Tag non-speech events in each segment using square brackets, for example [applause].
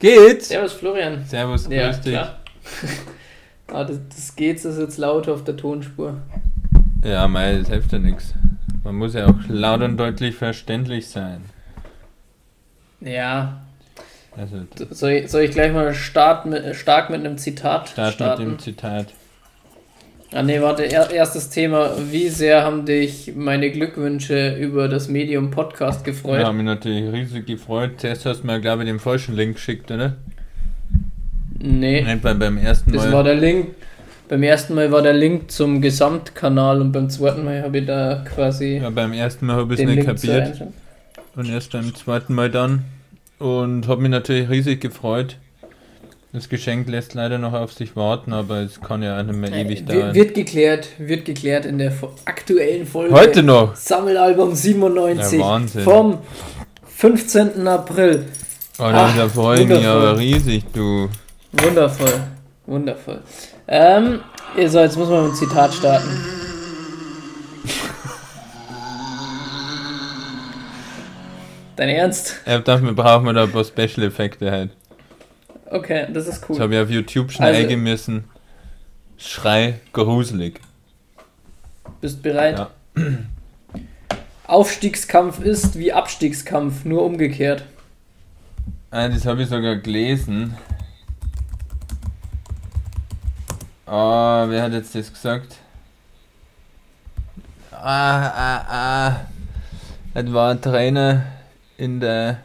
Geht's? Servus Florian. Servus, grüß Ja, dich. klar. [laughs] ah, das, das geht's, das ist jetzt laut auf der Tonspur. Ja, mei, das hilft ja nichts. Man muss ja auch laut und deutlich verständlich sein. Ja, Also, soll ich, soll ich gleich mal start mit, stark mit einem Zitat start starten? mit dem Zitat. Ah nee, warte, er, erstes Thema. Wie sehr haben dich meine Glückwünsche über das Medium Podcast gefreut? Ja, habe mich natürlich riesig gefreut. Zuerst hast du mir, glaube ich, den falschen Link geschickt, oder? Nee, Nicht beim, beim ersten das Mal. war der Link. Beim ersten Mal war der Link zum Gesamtkanal und beim zweiten Mal habe ich da quasi ja, beim ersten Mal habe ich es nicht Link kapiert. Und erst beim zweiten Mal dann. Und habe mich natürlich riesig gefreut. Das Geschenk lässt leider noch auf sich warten, aber es kann ja auch nicht mehr ewig dauern. wird, wird geklärt, wird geklärt in der aktuellen Folge. Heute noch! Sammelalbum 97 Ja, vom 15. April. Oh, da Ach, da freue ich mich aber riesig, du. Wundervoll, wundervoll. Ähm, so, jetzt muss man mit dem Zitat starten. [laughs] Dein Ernst? Ja, dafür brauchen wir da ein paar Special-Effekte halt. Okay, das ist Das cool. habe ich auf YouTube schnell Also- eingemessen. Schrei gruselig. Bist bereit? Ja. [clears throat] Aufstiegskampf ist wie Abstiegskampf, nur umgekehrt. Ah, das habe ich sogar gelesen. Ah, wer hat jetzt das gesagt? Ah, ah, ah. Das war ein Trainer in der.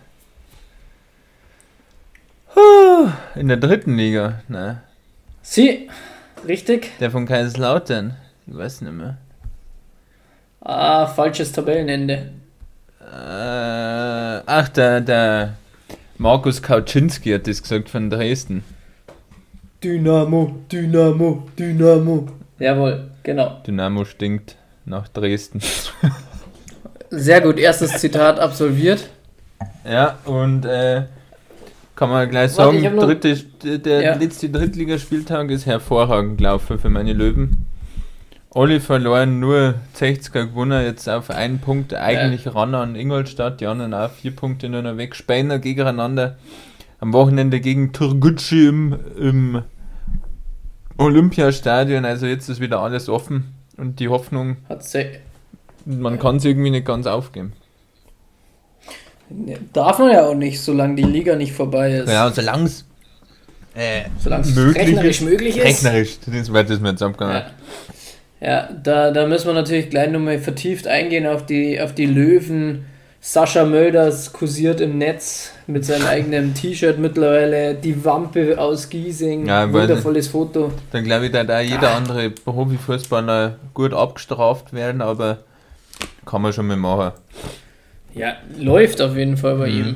In der dritten Liga, ne? Sie, richtig? Der von Kaiserslautern. Ich weiß nicht mehr. Ah, falsches Tabellenende. Äh, ach, der, der Markus Kauczynski hat das gesagt von Dresden. Dynamo, Dynamo, Dynamo. Jawohl, genau. Dynamo stinkt nach Dresden. Sehr gut, erstes Zitat absolviert. Ja, und äh, kann man gleich Warte, sagen, noch- dritte, der Ja. letzte Drittligaspieltag ist hervorragend gelaufen für meine Löwen. Alle verloren, nur 60er gewonnen, jetzt auf einen Punkt eigentlich ran an Ingolstadt, die anderen auch vier Punkte nur noch weg. Speiner gegeneinander am Wochenende gegen Turgutschi im, im Olympiastadion, also jetzt ist wieder alles offen und die Hoffnung, man kann es irgendwie nicht ganz aufgeben. Darf man ja auch nicht, solange die Liga nicht vorbei ist. Ja, solange es äh, Solange es möglich rechnerisch ist. möglich ist. Rechnerisch, das wird das mir jetzt abgegangen. Ja, ja da, da müssen wir natürlich gleich nochmal vertieft eingehen auf die, auf die Löwen. Sascha Mölders kursiert im Netz mit seinem eigenen T-Shirt mittlerweile. Die Wampe aus Giesing. Ja, Wundervolles Foto. Dann glaube ich, da da jeder andere Profifußballer gut abgestraft werden, aber kann man schon mal machen. Ja, läuft auf jeden Fall bei Mhm. ihm.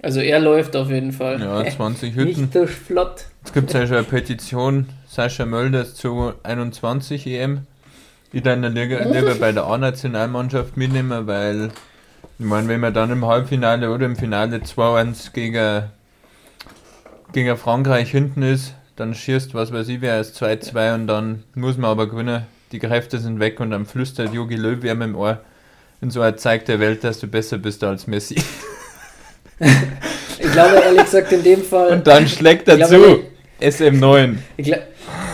Also er läuft auf jeden Fall. Ja, [laughs] 20 Hütten. Nicht durch flott. Jetzt gibt es ja schon eine Petition, Sascha Mölders zu 21 EM. Ich dann lieber, lieber bei der A-Nationalmannschaft mitnehmen, weil ich meine, wenn man dann im Halbfinale oder im Finale 2-1 gegen, gegen Frankreich hinten ist, dann schießt was weiß ich wer als 2-2 und dann muss man aber gewinnen. Die Kräfte sind weg und dann flüstert Jogi Löw wer mit dem Ohr in so einer Zeig der Welt, dass du besser bist als Messi. Ich glaube ehrlich gesagt in dem Fall. Und dann schlägt er Ich zu. glaube, SM9. Ich, gla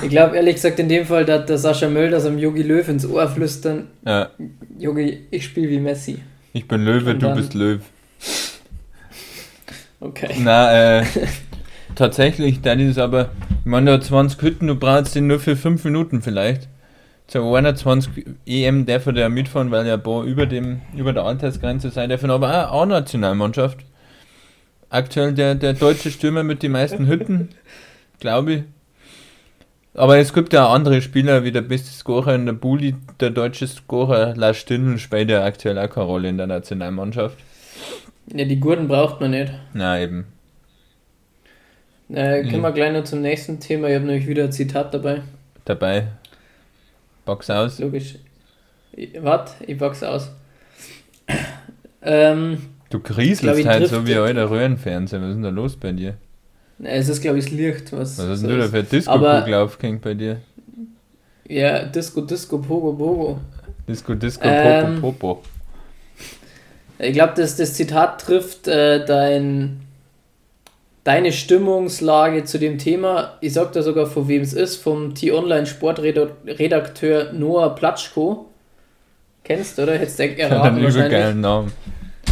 ich glaube ehrlich gesagt in dem Fall, dass der Sascha Mölders am Yogi Löw ins Ohr flüstern, Ja, Yogi, ich spiele wie Messi. ich bin Löwe, Und du dann- bist Löw. Okay. Na, äh, [laughs] tatsächlich, dann ist aber, ich meine, da 20 Hütten, du brauchst den nur für 5 Minuten vielleicht. Zur 21 EM darf er ja mitfahren, weil er ein paar über, dem, über der Altersgrenze sein dürfen, aber auch A-Nationalmannschaft. Aktuell der, der deutsche Stürmer mit den meisten Hütten, [laughs] glaube ich. Aber es gibt ja auch andere Spieler, wie der beste Scorer in der Bulli, der deutsche Scorer Lars Stindl spielt ja aktuell auch keine Rolle in der Nationalmannschaft. Ja, die Gurten braucht man nicht. Na eben. Äh, können Mhm. wir gleich noch zum nächsten Thema. Ich habe nämlich wieder ein Zitat dabei. Dabei. Box aus. Logisch. Warte, ich box aus. ähm, Du ich halt so wie alter Röhrenfernseher. Was ist denn da los bei dir? es ist glaube ich das Licht, was. Was hast denn du da ist. für Disco-Kugel aufgehängt bei dir? Ja, Disco, Disco, Pogo, Pogo. Disco, Disco, Ähm, Popo, Popo. Ich glaube, das, das Zitat trifft äh, dein, deine Stimmungslage zu dem Thema. Ich sag da sogar, von wem es ist, vom T-Online-Sportredakteur Noah Platschko. Kennst du, oder? Hättest du [laughs] erraten Hat einen übergeilen Namen.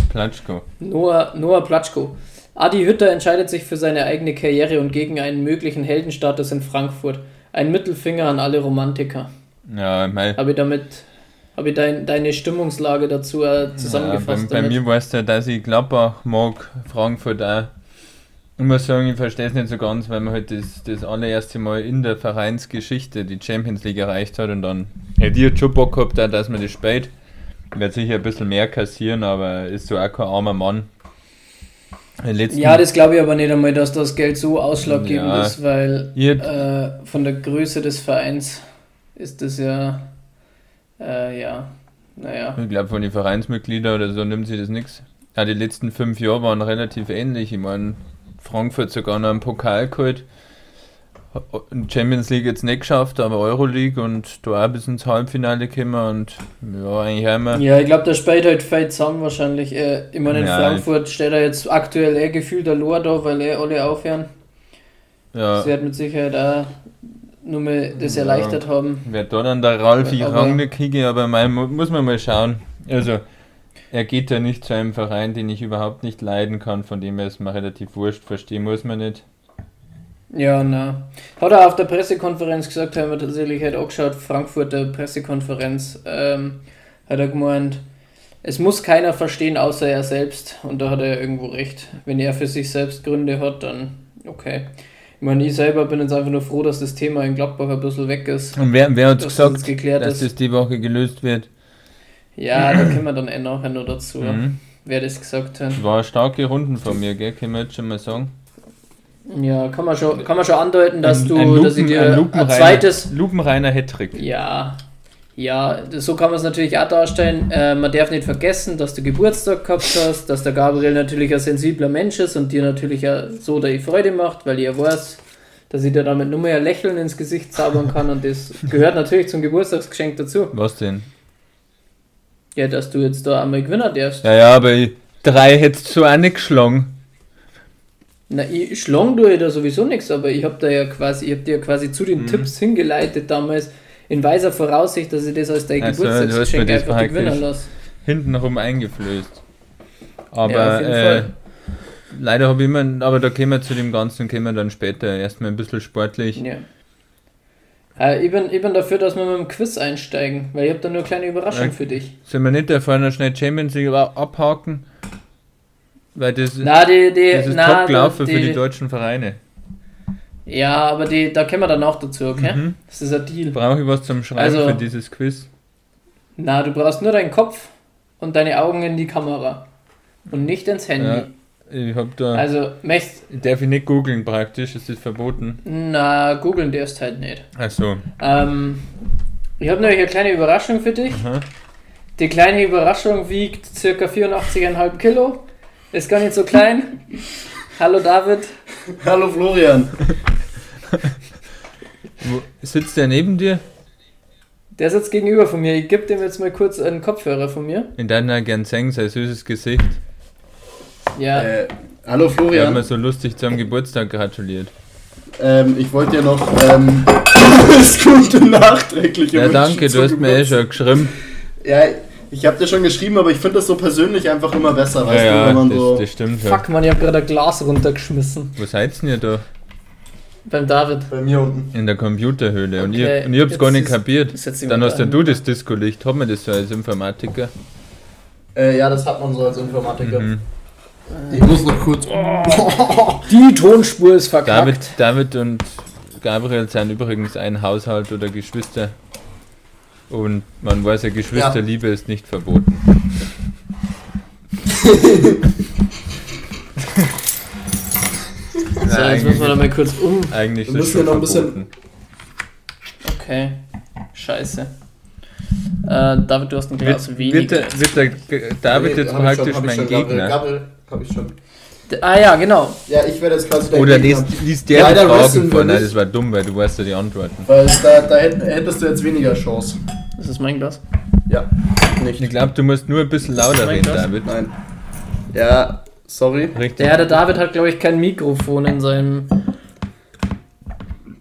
Platschko. Noah, Noah Platschko. Adi Hütter entscheidet sich für seine eigene Karriere und gegen einen möglichen Heldenstatus in Frankfurt. Ein Mittelfinger an alle Romantiker. Ja, mein. Habe ich damit habe ich dein, deine Stimmungslage dazu äh, zusammengefasst? Ja, bei, bei mir weißt du, dass ich Gladbach mag, Frankfurt auch. Ich muss sagen, ich verstehe es nicht so ganz, weil man halt das, das allererste Mal in der Vereinsgeschichte die Champions League erreicht hat und dann hätte ich schon Bock gehabt, dass man das spielt. Ich werde sicher ein bisschen mehr kassieren, aber ist so auch kein armer Mann. Ja, das glaube ich aber nicht einmal, dass das Geld so ausschlaggebend ja, ist, weil äh, von der Größe des Vereins ist das ja, äh, ja, naja. Ich glaube, von den Vereinsmitgliedern oder so nimmt sie das nichts. Ja, die letzten fünf Jahre waren relativ ähnlich. Ich meine, Frankfurt sogar noch einen Pokal geholt. Champions League jetzt nicht geschafft, aber Euroleague und da auch bis ins Halbfinale gekommen und ja, eigentlich immer. Ja, ich glaube, da spielt halt viel zusammen wahrscheinlich. Äh, ich meine, in ja, Frankfurt steht er jetzt aktuell eh gefühlt der Lohr da, weil eh alle aufhören. Ja. Sie wird mit Sicherheit auch nur mal das ja. erleichtert haben. Wer da dann der Ralf ich Rang kriege, aber mein, muss man mal schauen. Also, er geht ja nicht zu einem Verein, den ich überhaupt nicht leiden kann, von dem er es mal relativ wurscht verstehen muss man nicht. Ja, na. Hat er auf der Pressekonferenz gesagt, haben wir tatsächlich halt auch geschaut, Frankfurter Pressekonferenz, ähm, hat er gemeint, es muss keiner verstehen, außer er selbst. Und da hat er irgendwo recht. Wenn er für sich selbst Gründe hat, dann okay. Ich meine, ich selber bin jetzt einfach nur froh, dass das Thema in Gladbach ein bisschen weg ist. Und wer, wer hat gesagt, das geklärt dass ist. das die Woche gelöst wird? Ja, da kommen wir dann eh nachher noch dazu, mhm. wer das gesagt hat. War starke Runden von mir, gell? Können wir jetzt schon mal sagen. Ja, kann man schon, kann man schon andeuten, dass ein, du, ein Lupen, dass ich dir ein, ein zweites lupenreiner Hattrick. Ja, ja, so kann man es natürlich auch darstellen. Äh, man darf nicht vergessen, dass du Geburtstag gehabt hast, dass der Gabriel natürlich ein sensibler Mensch ist und dir natürlich auch so die Freude macht, weil ihr weiß, dass ich dir damit nur mehr Lächeln ins Gesicht zaubern kann und das gehört natürlich zum Geburtstagsgeschenk dazu. Was denn? Ja, dass du jetzt da einmal gewinnen darfst. Ja, ja, aber drei hättest du auch nicht geschlagen. Na, ich schlagen tue da sowieso nichts, aber ich habe da ja quasi, ich habe dir ja quasi zu den mhm. Tipps hingeleitet damals, in weiser Voraussicht, dass ich das als dein also, Geburtstagsgeschenk einfach gewinnen lasse. Hintenrum eingeflößt. Aber ja, äh, leider habe ich immer, aber da kommen wir zu dem Ganzen, kommen wir dann später erstmal ein bisschen sportlich. Ja. Äh, ich, bin, ich bin dafür, dass wir mit dem Quiz einsteigen, weil ich habe da nur eine kleine Überraschung ja, für dich. Sollen wir nicht da vorne schnell Champions League abhaken? Weil das, na, die, die, das ist na, top gelaufen die, für die deutschen Vereine. Ja, aber die, da kommen wir dann auch dazu, okay? Mhm. Das ist ein Deal. Brauche ich was zum Schreiben also, für dieses Quiz? Na, du brauchst nur deinen Kopf und deine Augen in die Kamera. Und nicht ins Handy. Ja, ich hab da. Also, möchtest. Darf ich nicht googeln praktisch? Ist das verboten? Na, googeln darfst halt nicht. Ach so. Ähm, ich habe nämlich eine kleine Überraschung für dich. Aha. Die kleine Überraschung wiegt ca. 84,5 Kilo ist gar nicht so klein. [laughs] Hallo David. Hallo Florian. Wo sitzt der neben dir? Der sitzt gegenüber von mir. Ich gebe dem jetzt mal kurz einen Kopfhörer von mir. In deiner Genseng, sein süßes Gesicht. Ja. Äh, hallo Florian. Wir haben mir so lustig zum Geburtstag gratuliert. Ähm, ich wollte dir noch ähm, [laughs] alles Gute nachträglich Ja, danke, du hast mir eh schon geschrieben. Ja, ich habe dir schon geschrieben, aber ich finde das so persönlich einfach immer besser, weißt ja, du, wenn man das, so. Das stimmt. Fuck, man, ich habe gerade ein Glas runtergeschmissen. Wo seid ihr da? Beim David. Bei mir unten. In der Computerhöhle. Okay, und ich, und ich hab's gar nicht kapiert. Dann hast ja du das Disco-Licht. Haben wir das so als Informatiker? Äh, ja, das hat man so als Informatiker. Mhm. Ich muss noch kurz. Oh. [laughs] Die Tonspur ist verkackt. David, David und Gabriel sind übrigens ein Haushalt oder Geschwister. Und man weiß ja, Geschwisterliebe ja. ist nicht verboten. [laughs] so, jetzt müssen wir da mal kurz um. Eigentlich wir müssen ja noch ein bisschen. Okay. Scheiße. Äh, David, du hast ein Glas weniger. Wird, der, wird der David nee, jetzt praktisch schon, mein schon, Gegner? Gabriel, hab ich schon. Ah ja, genau. Ja, ich werde jetzt quasi dein Oder liest, liest der die Fragen vor. Nein, das war dumm, weil du weißt ja die Antworten. Weil da, da hättest du jetzt weniger Chance. Ist das mein Glas? Ja, nicht. Ich glaube, du musst nur ein bisschen lauter reden, David. Nein. Ja, Sorry. Richtig. Der, der David hat, glaube ich, kein Mikrofon in seinem.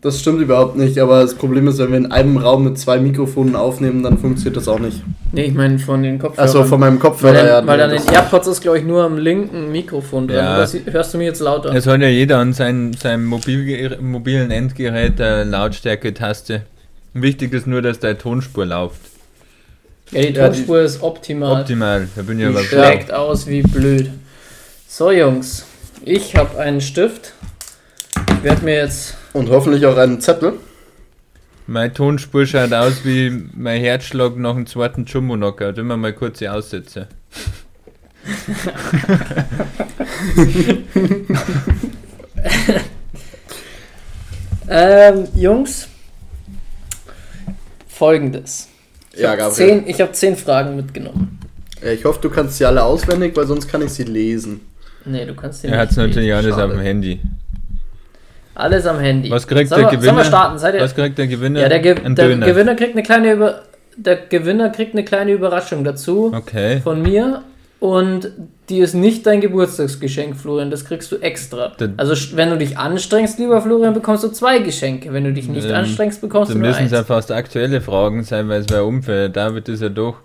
Das stimmt überhaupt nicht, aber das Problem ist, wenn wir in einem Raum mit zwei Mikrofonen aufnehmen, dann funktioniert das auch nicht. Nee, ich meine von den Kopfhörern. Achso, von meinem weil, Kopfhörer dann, her. weil dann in das- AirPods ist, glaube ich, nur am linken Mikrofon drin. Ja. Sie- hörst du mich jetzt lauter? Es hat ja jeder an sein, seinem Mobilge mobilen Endgerät eine Lautstärke-Taste. Wichtig ist nur, dass deine Tonspur läuft. Ja, die Ja, die- Tonspur ist optimal. Optimal. Da bin ich Die aber schlägt aus wie blöd. So, Jungs. Ich habe einen Stift. Ich werde mir jetzt. Und hoffentlich auch einen Zettel. Meine Tonspur schaut aus wie mein Herzschlag nach dem zweiten Jumbo-Knockout. Immer mal kurze Aussätze. Ähm, Jungs. Folgendes. Ich Ja, hab Gabriel. zehn, ich habe zehn Fragen mitgenommen. Ich hoffe, du kannst sie alle auswendig, weil sonst kann ich sie lesen. Nee, du kannst den Er hat es nicht natürlich alles auf dem Handy. Alles am Handy. Was kriegt sollen der wir, Sollen Gewinner? wir starten? Seid ihr, Was kriegt der Gewinner? ja, der, Ge der Döner. Gewinner kriegt eine kleine Über der Gewinner kriegt eine kleine Überraschung dazu Okay. von mir und die ist nicht dein Geburtstagsgeschenk, Florian. Das kriegst du extra. Dann- also wenn du dich anstrengst, lieber Florian, bekommst du zwei Geschenke. Wenn du dich nicht Ähm, anstrengst, bekommst du nur müssen es ja eins. fast aktuelle Fragen sein, weil es wäre unfair. David ist ja doch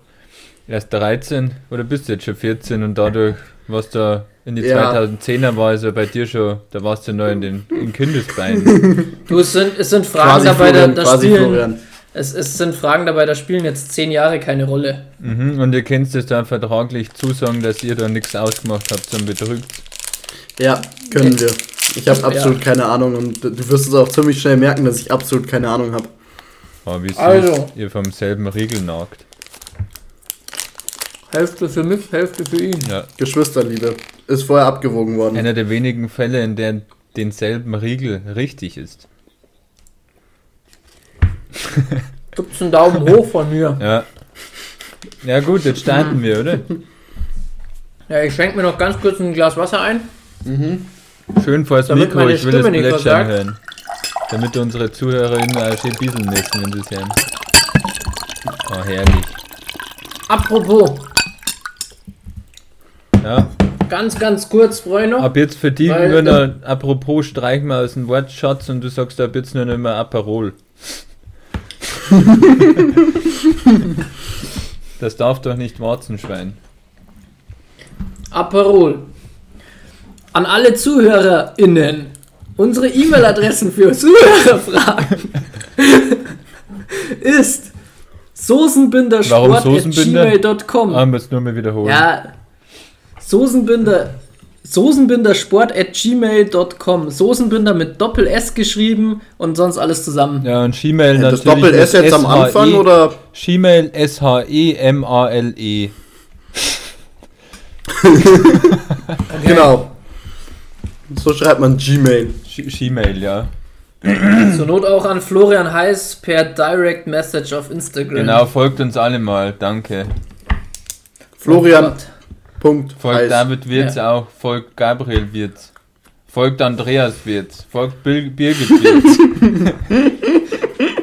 erst 13 oder bist du jetzt schon 14 und dadurch, was da in die Ja. 2010er war, ja bei dir schon, da warst du noch in den in Kindesbeinen. Du, es sind, es sind Fragen Quasi dabei, da, Florian, da quasi spielen, Florian. es, es sind Fragen dabei, da spielen jetzt zehn Jahre keine Rolle. mhm. Und ihr könnt es da vertraglich zusagen, dass ihr da nichts ausgemacht habt zum Betrügt. Ja, können wir. Ich habe Ja. absolut keine Ahnung und du wirst es auch ziemlich schnell merken, dass ich absolut keine Ahnung habe. Oh, wie süß Also. ihr vom selben Riegel nagt. Hälfte für mich, Hälfte für ihn. Ja. Geschwisterliebe. Ist vorher abgewogen worden. Einer der wenigen Fälle, in der denselben Riegel richtig ist. [laughs] Gibt's einen Daumen hoch von mir. Ja. Ja gut, jetzt starten wir, oder? Ja, ich schenke mir noch ganz kurz ein Glas Wasser ein. Schön vors Damit Mikro, ich will Stimme nicht plätschern hören. Damit unsere ZuhörerInnen auch schön bieseln müssen, wenn sie es hören. Oh, herrlich. Apropos, Ja, ganz, ganz kurz, Freunde. ab jetzt für die nur noch, apropos, streich mal aus dem Wortschatz und du sagst ab jetzt nur noch immer Aperol. [laughs] das darf doch nicht Warzenschwein. Aperol. An alle ZuhörerInnen. Unsere E-Mail-Adressen für Zuhörerfragen [laughs] ist Warum Soßenbinder? soßenbindersport.gmail.com Ah, muss nur mal wiederholen. Ja, Soßenbinder, soßenbindersport.gmail.com Soßenbinder mit Doppel-S geschrieben und sonst alles zusammen. Ja, und Gmail das natürlich. Doppel S mit jetzt am SHE. Anfang oder? Gmail S-H-E-M-A-L-E. [laughs] Genau. So schreibt man Gmail. Gmail, ja. Zur Not auch an Florian Heiß per Direct Message auf Instagram. Genau, folgt uns alle mal, danke. Florian. Oh. Punkt. Folgt Heiß. David Wirz auch, folgt Gabriel Wirz. Folgt Andreas Wirz, folgt Bil Birgit [laughs]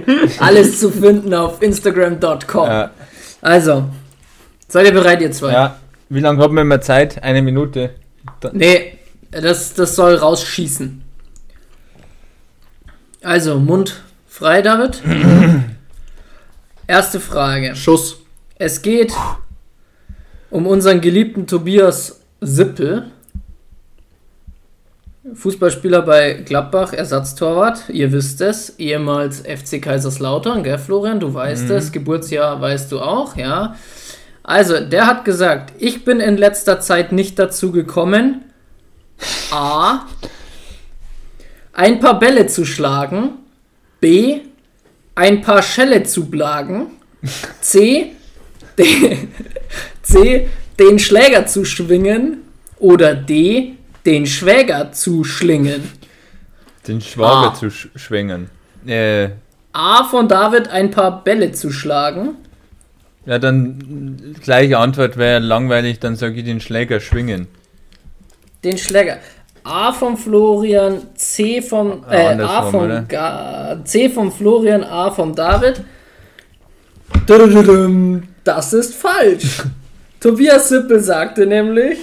Wirz. Alles zu finden auf Instagram.com. ja, Also, seid ihr bereit, ihr zwei? ja. Wie lange haben wir immer Zeit? Eine Minute. Nee, das, das soll rausschießen. Also, Mund frei, David. [clears throat] Erste Frage. Schuss. Es geht um unseren geliebten Tobias Sippel. Fußballspieler bei Gladbach, Ersatztorwart, ihr wisst es, ehemals FC Kaiserslautern, gell Florian, du weißt es, Geburtsjahr weißt du auch, ja. Also, der hat gesagt, ich bin in letzter Zeit nicht dazu gekommen, A, ein paar Bälle zu schlagen, B, ein paar Schelle zu blagen, C, den, C, den Schläger zu schwingen oder D, den Schwäger zu schlingen. Den Schwager Ah. zu sch schwängen. Äh, A von David ein paar Bälle zu schlagen. ja, dann gleiche Antwort wäre langweilig, dann sage ich den Schläger schwingen. Den Schläger. A vom Florian, C vom Ah, äh, A Ga C vom Florian, A vom David. Das ist falsch. [laughs] Tobias Sippel sagte nämlich,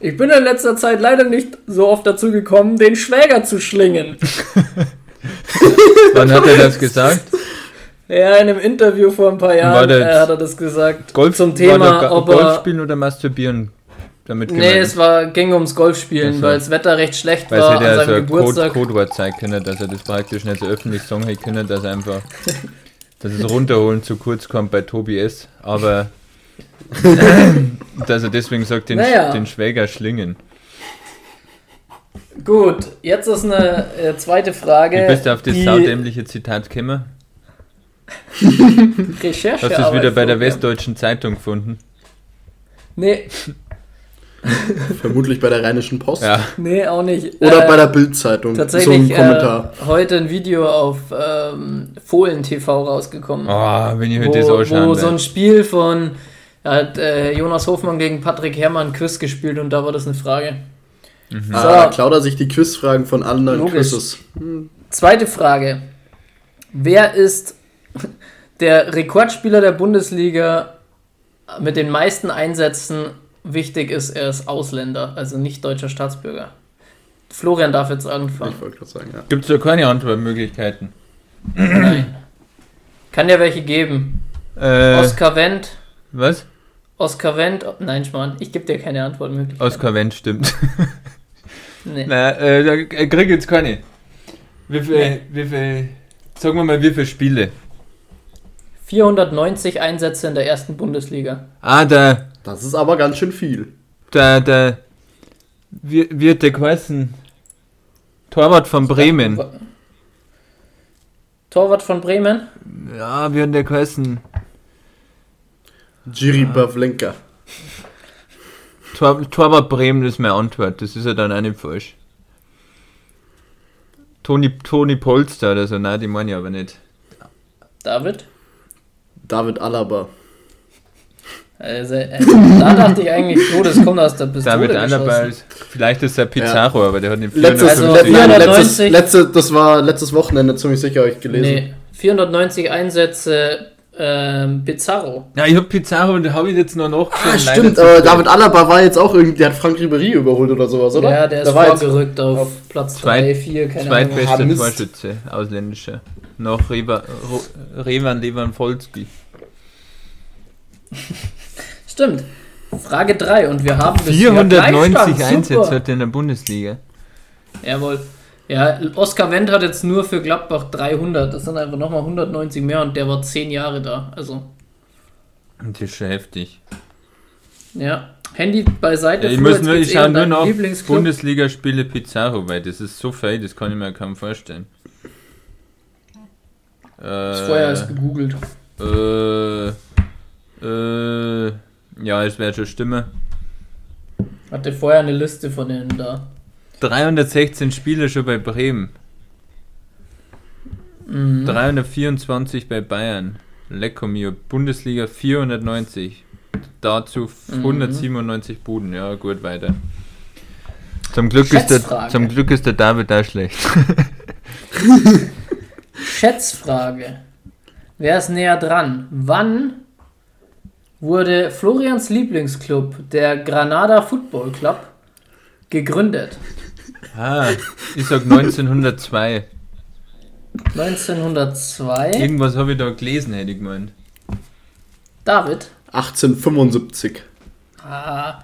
Ich bin in letzter Zeit leider nicht so oft dazu gekommen, den Schwäger zu schlingen. [laughs] Wann hat er das gesagt? Ja, in einem Interview vor ein paar Jahren äh, hat er das gesagt. Golf, zum Thema, ob Golf er. spielen oder masturbieren? Damit Nee, gemeint? es war, ging ums Golfspielen, Ach so. weil das Wetter recht schlecht Weil war sie an der so seinem ein Code, Geburtstag. Codewort zeigen können, dass er das praktisch nicht so öffentlich sagen hätte können, dass er einfach, [laughs] dass es runterholen zu kurz kommt bei Tobi S. Aber [laughs] dass er deswegen sagt, den, Naja. den Schwäger schlingen. Gut, jetzt ist eine äh, zweite Frage. Wie bist du auf das die saudämliche Zitat gekommen? [laughs] Recherche Hast du es wieder bei der Westdeutschen Zeitung gefunden? Nee, [laughs] Vermutlich bei der Rheinischen Post. Ja. nee, auch nicht. Oder Äh, bei der Bildzeitung. Tatsächlich So ein Kommentar. Äh, heute ein Video auf ähm, Fohlen TV rausgekommen. Oh, wenn ich mir wo, das anschauen wo so ein Spiel von da hat äh, Jonas Hofmann gegen Patrick Herrmann Quiz gespielt und da war das eine Frage. Mhm. Ah, klaut er sich die Quizfragen von anderen Logisch. Quizzes. Zweite Frage. Wer ist der Rekordspieler der Bundesliga mit den meisten Einsätzen? Wichtig ist, er ist Ausländer, also nicht deutscher Staatsbürger. Florian darf jetzt anfangen. Ich wollte gerade sagen, ja. Gibt es da keine Antwortmöglichkeiten? Nein. Kann ja welche geben. Äh, Oskar Wendt, was? Oskar Wendt, nein, Schmarrn, ich gebe dir keine Antwortmöglichkeit. Oskar Wendt stimmt. Nee. Na, äh, da äh, krieg ich jetzt keine. Wie viel, Nee. wie viel, sagen wir mal, wie viele Spiele? 490 Einsätze in der ersten Bundesliga. Ah, der, Das ist aber ganz schön viel. der, der, wie wird der geheißen? Torwart von Bremen. Torwart von Bremen? Ja, wie hat der geheißen? Jiri Pavlenka. Tor, Torwart Bremen ist meine Antwort. Das ist ja dann auch nicht falsch. Toni, Toni Polster oder so, nein, die meine ich aber nicht. David? David Alaba. Also, äh, da dachte ich eigentlich, oh, das kommt aus der Pistole David ist, vielleicht ist er Pizarro, aber der hat nicht Letztes, Also, letztes, 490 letzte, das war letztes Wochenende ziemlich sicher euch gelesen. Nee, 490 Einsätze ähm, Pizarro. Ja, ich hab Pizarro und da habe ich jetzt noch nachgeschaut. Ah, stimmt, aber. David Alaba war jetzt auch irgendwie, der hat Frank Ribéry überholt oder sowas, oder? Ja, der ist Da vorgerückt auf, auf Platz Zweit- 3, 4, keine Ahnung. Zweitbeste Ah, Mist. Torschütze, Reva, Ro- Revan Lewandowski. [laughs] Stimmt. Frage 3 und wir haben bisher 490 Gleichstand. Einsätze hat er in der Bundesliga. Jawohl. Ja, Oskar Wendt hat jetzt nur für Gladbach 300. Das sind einfach nochmal 190 mehr und der war 10 Jahre da. Also, Das ist schon heftig. ja. Handy beiseite. Ja, ich muss nur, ich schaue nur noch. Bundesliga-Spiele Pizarro, weil das ist so viel, das kann ich mir kaum vorstellen. Äh, Das vorher erst gegoogelt. äh, äh, ja, es wäre schon Stimme. Hatte vorher eine Liste von denen da. 316 Spiele schon bei Bremen. Mhm. 324 bei Bayern. Lecco mio. Bundesliga 490. Dazu Mhm. 197 Buden. Ja, gut, weiter. Zum Glück, ist der, zum Glück ist der David da schlecht. [laughs] Schätzfrage. Wer ist näher dran? Wann wurde Florians Lieblingsclub, der Granada Football Club, gegründet? ah, ich sag 1902. 1902. Irgendwas habe ich da gelesen, hätte ich gemeint. David. 1875. Ah,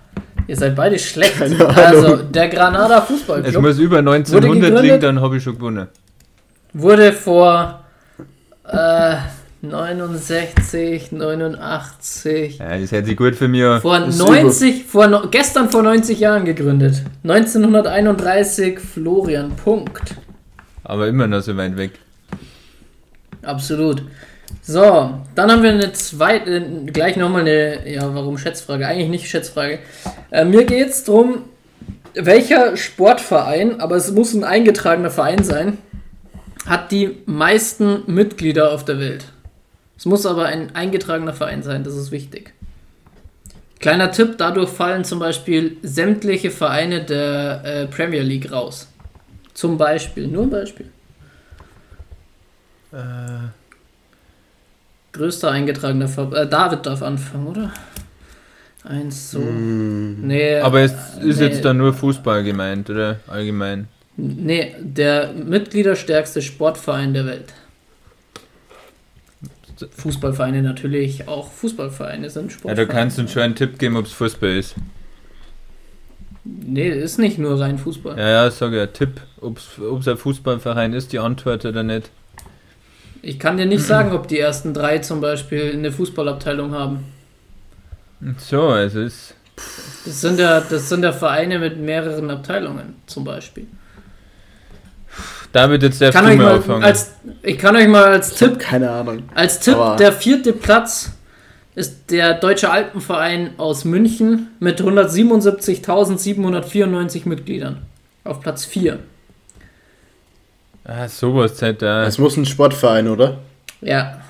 ihr seid beide schlecht. Also, der Granada Fußball Es Club muss über 1900 gegründet? liegen, dann habe ich schon gewonnen. wurde vor äh, 69, 89, Ja, das hätte sich gut für mich. vor ist 90, vor no, gestern vor 90 Jahren gegründet. 1931 Florian Punkt. Aber immer noch so weit weg. Absolut. So, dann haben wir eine zweite, äh, gleich nochmal eine, ja, warum Schätzfrage? Eigentlich nicht Schätzfrage. Äh, mir geht es darum, welcher Sportverein, aber es muss ein eingetragener Verein sein, hat die meisten Mitglieder auf der Welt. Es muss aber ein eingetragener Verein sein, das ist wichtig. Kleiner Tipp, dadurch fallen zum Beispiel sämtliche Vereine der äh, Premier League raus. Zum Beispiel, nur ein Beispiel. Größter eingetragener Verein. Äh, David darf anfangen, oder? Eins so. Hm. Nee. Aber es ist nee, jetzt da nur Fußball gemeint, oder? Allgemein. Nee, der mitgliederstärkste Sportverein der Welt. Fußballvereine natürlich, auch Fußballvereine sind Ja, Sportvereine. da kannst du uns schon einen Tipp geben, ob es Fußball ist. Nee, ist nicht nur rein Fußball. Ja, ja, sag ja, Tipp, ob es ein Fußballverein ist, die Antwort oder nicht. Ich kann dir nicht sagen, ob die ersten drei zum Beispiel eine Fußballabteilung haben. So, also ist. Das sind ja, das sind ja Vereine mit mehreren Abteilungen zum Beispiel. David, jetzt Ich darfst kann, du euch mal mal anfangen. als, ich kann euch mal als Tipp Keine Ahnung. Als Tipp, Aber- der vierte Platz ist der Deutsche Alpenverein aus München mit 177.794 Mitgliedern. Auf Platz 4. ah, sowas halt da. Es muss ein Sportverein, oder? Ja.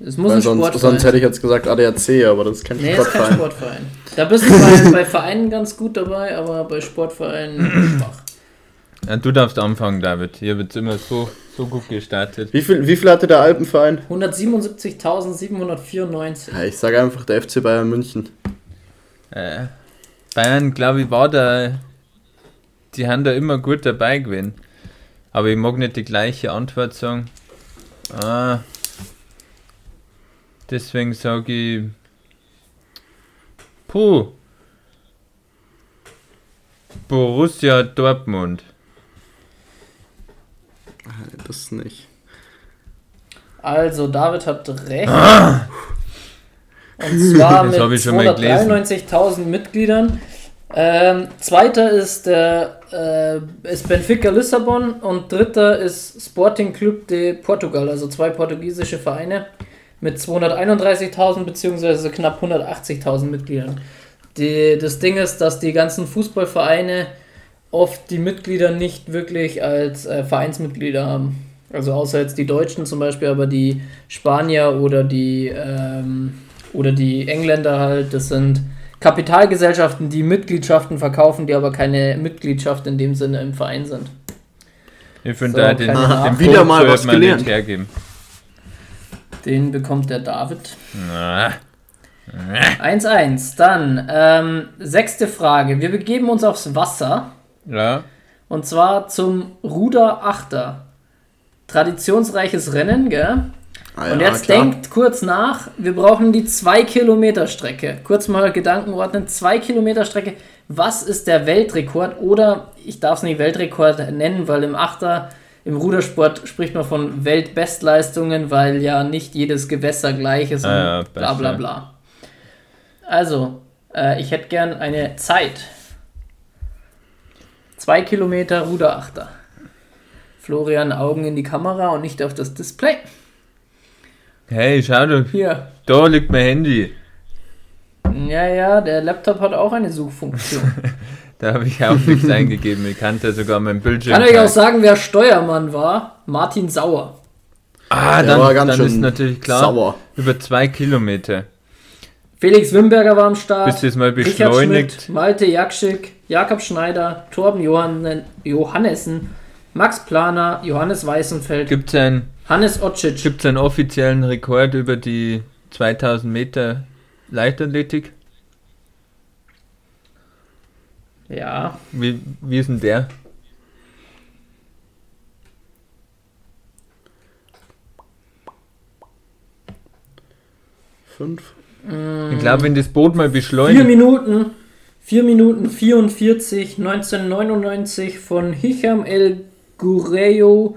Es muss Weil ein sonst, Sportverein sonst hätte ich jetzt gesagt ADAC, aber das ist kein Nee, ist kein Sportverein. Sportverein. Da bist du bei, bei Vereinen ganz gut dabei, aber bei Sportvereinen [clears throat] schwach. Ja, du darfst anfangen, David. Hier wird immer so, so gut gestartet. Wie viel, wie viel hatte der Alpenverein? 177.794. Ja, ich sage einfach der FC Bayern München. Äh, Bayern, glaube ich, war da. Die haben da immer gut dabei gewesen. Aber ich mag nicht die gleiche Antwort sagen. Ah. Deswegen sage ich. Puh. Borussia Dortmund. Das nicht. Also, David hat recht. Und zwar [laughs] Das mit hab ich schon mal gelesen. 293.000 Mitgliedern. Ähm, zweiter ist, der, äh, ist Benfica Lissabon und dritter ist Sporting Club de Portugal, also zwei portugiesische Vereine mit 231.000 bzw. knapp 180.000 Mitgliedern. Die, das Ding ist, dass die ganzen Fußballvereine oft die Mitglieder nicht wirklich als äh, Vereinsmitglieder haben. Also außer jetzt die Deutschen zum Beispiel, aber die Spanier oder die ähm, oder die Engländer halt, das sind Kapitalgesellschaften, die Mitgliedschaften verkaufen, die aber keine Mitgliedschaft in dem Sinne im Verein sind. Ich finde So, da den, den Wieder mal was gelernt. nicht hergeben. Den bekommt der David. Na, 1-1. Dann, ähm, sechste Frage. Wir begeben uns aufs Wasser. Ja. Und zwar zum Ruderachter. Traditionsreiches Rennen, gell? Ah, Und ja, jetzt klar. denkt kurz nach, wir brauchen die 2 Kilometer Strecke. Kurz mal Gedanken ordnen, 2 Kilometer Strecke. Was ist der Weltrekord? Oder ich darf es nicht Weltrekord nennen, weil im Achter, im Rudersport spricht man von Weltbestleistungen, weil ja nicht jedes Gewässer gleich ist und Ah ja, bla bla bla. Also, äh, ich hätte gern eine Zeit. 2 Kilometer Ruderachter. Florian, Augen in die Kamera und nicht auf das Display. Hey, schau doch, Hier. da liegt mein Handy. Ja, ja, der Laptop hat auch eine Suchfunktion. [laughs] Da habe ich auch nichts [laughs] eingegeben. Ich kannte sogar mein Bildschirm. Kann euch auch sagen, wer Steuermann war? Martin Sauer. Ah, Der dann, war ganz dann schön ist natürlich klar. sauer. Über zwei Kilometer. Felix Wimberger war am Start. Bist jetzt mal Richard beschleunigt? Schmidt, Malte Jakschik, Jakob Schneider, Torben Johann Johannessen, Max Planer, Johannes Weißenfeld, Gibt es einen, Hannes Otschitsch. gibt's einen offiziellen Rekord über die 2000 Meter Leichtathletik? Ja, Wie, wie ist denn der? Fünf. Ich glaube, wenn das Boot mal 4 beschleunigt. Minuten, 4 Minuten 44, 1999 von Hicham El Gureyo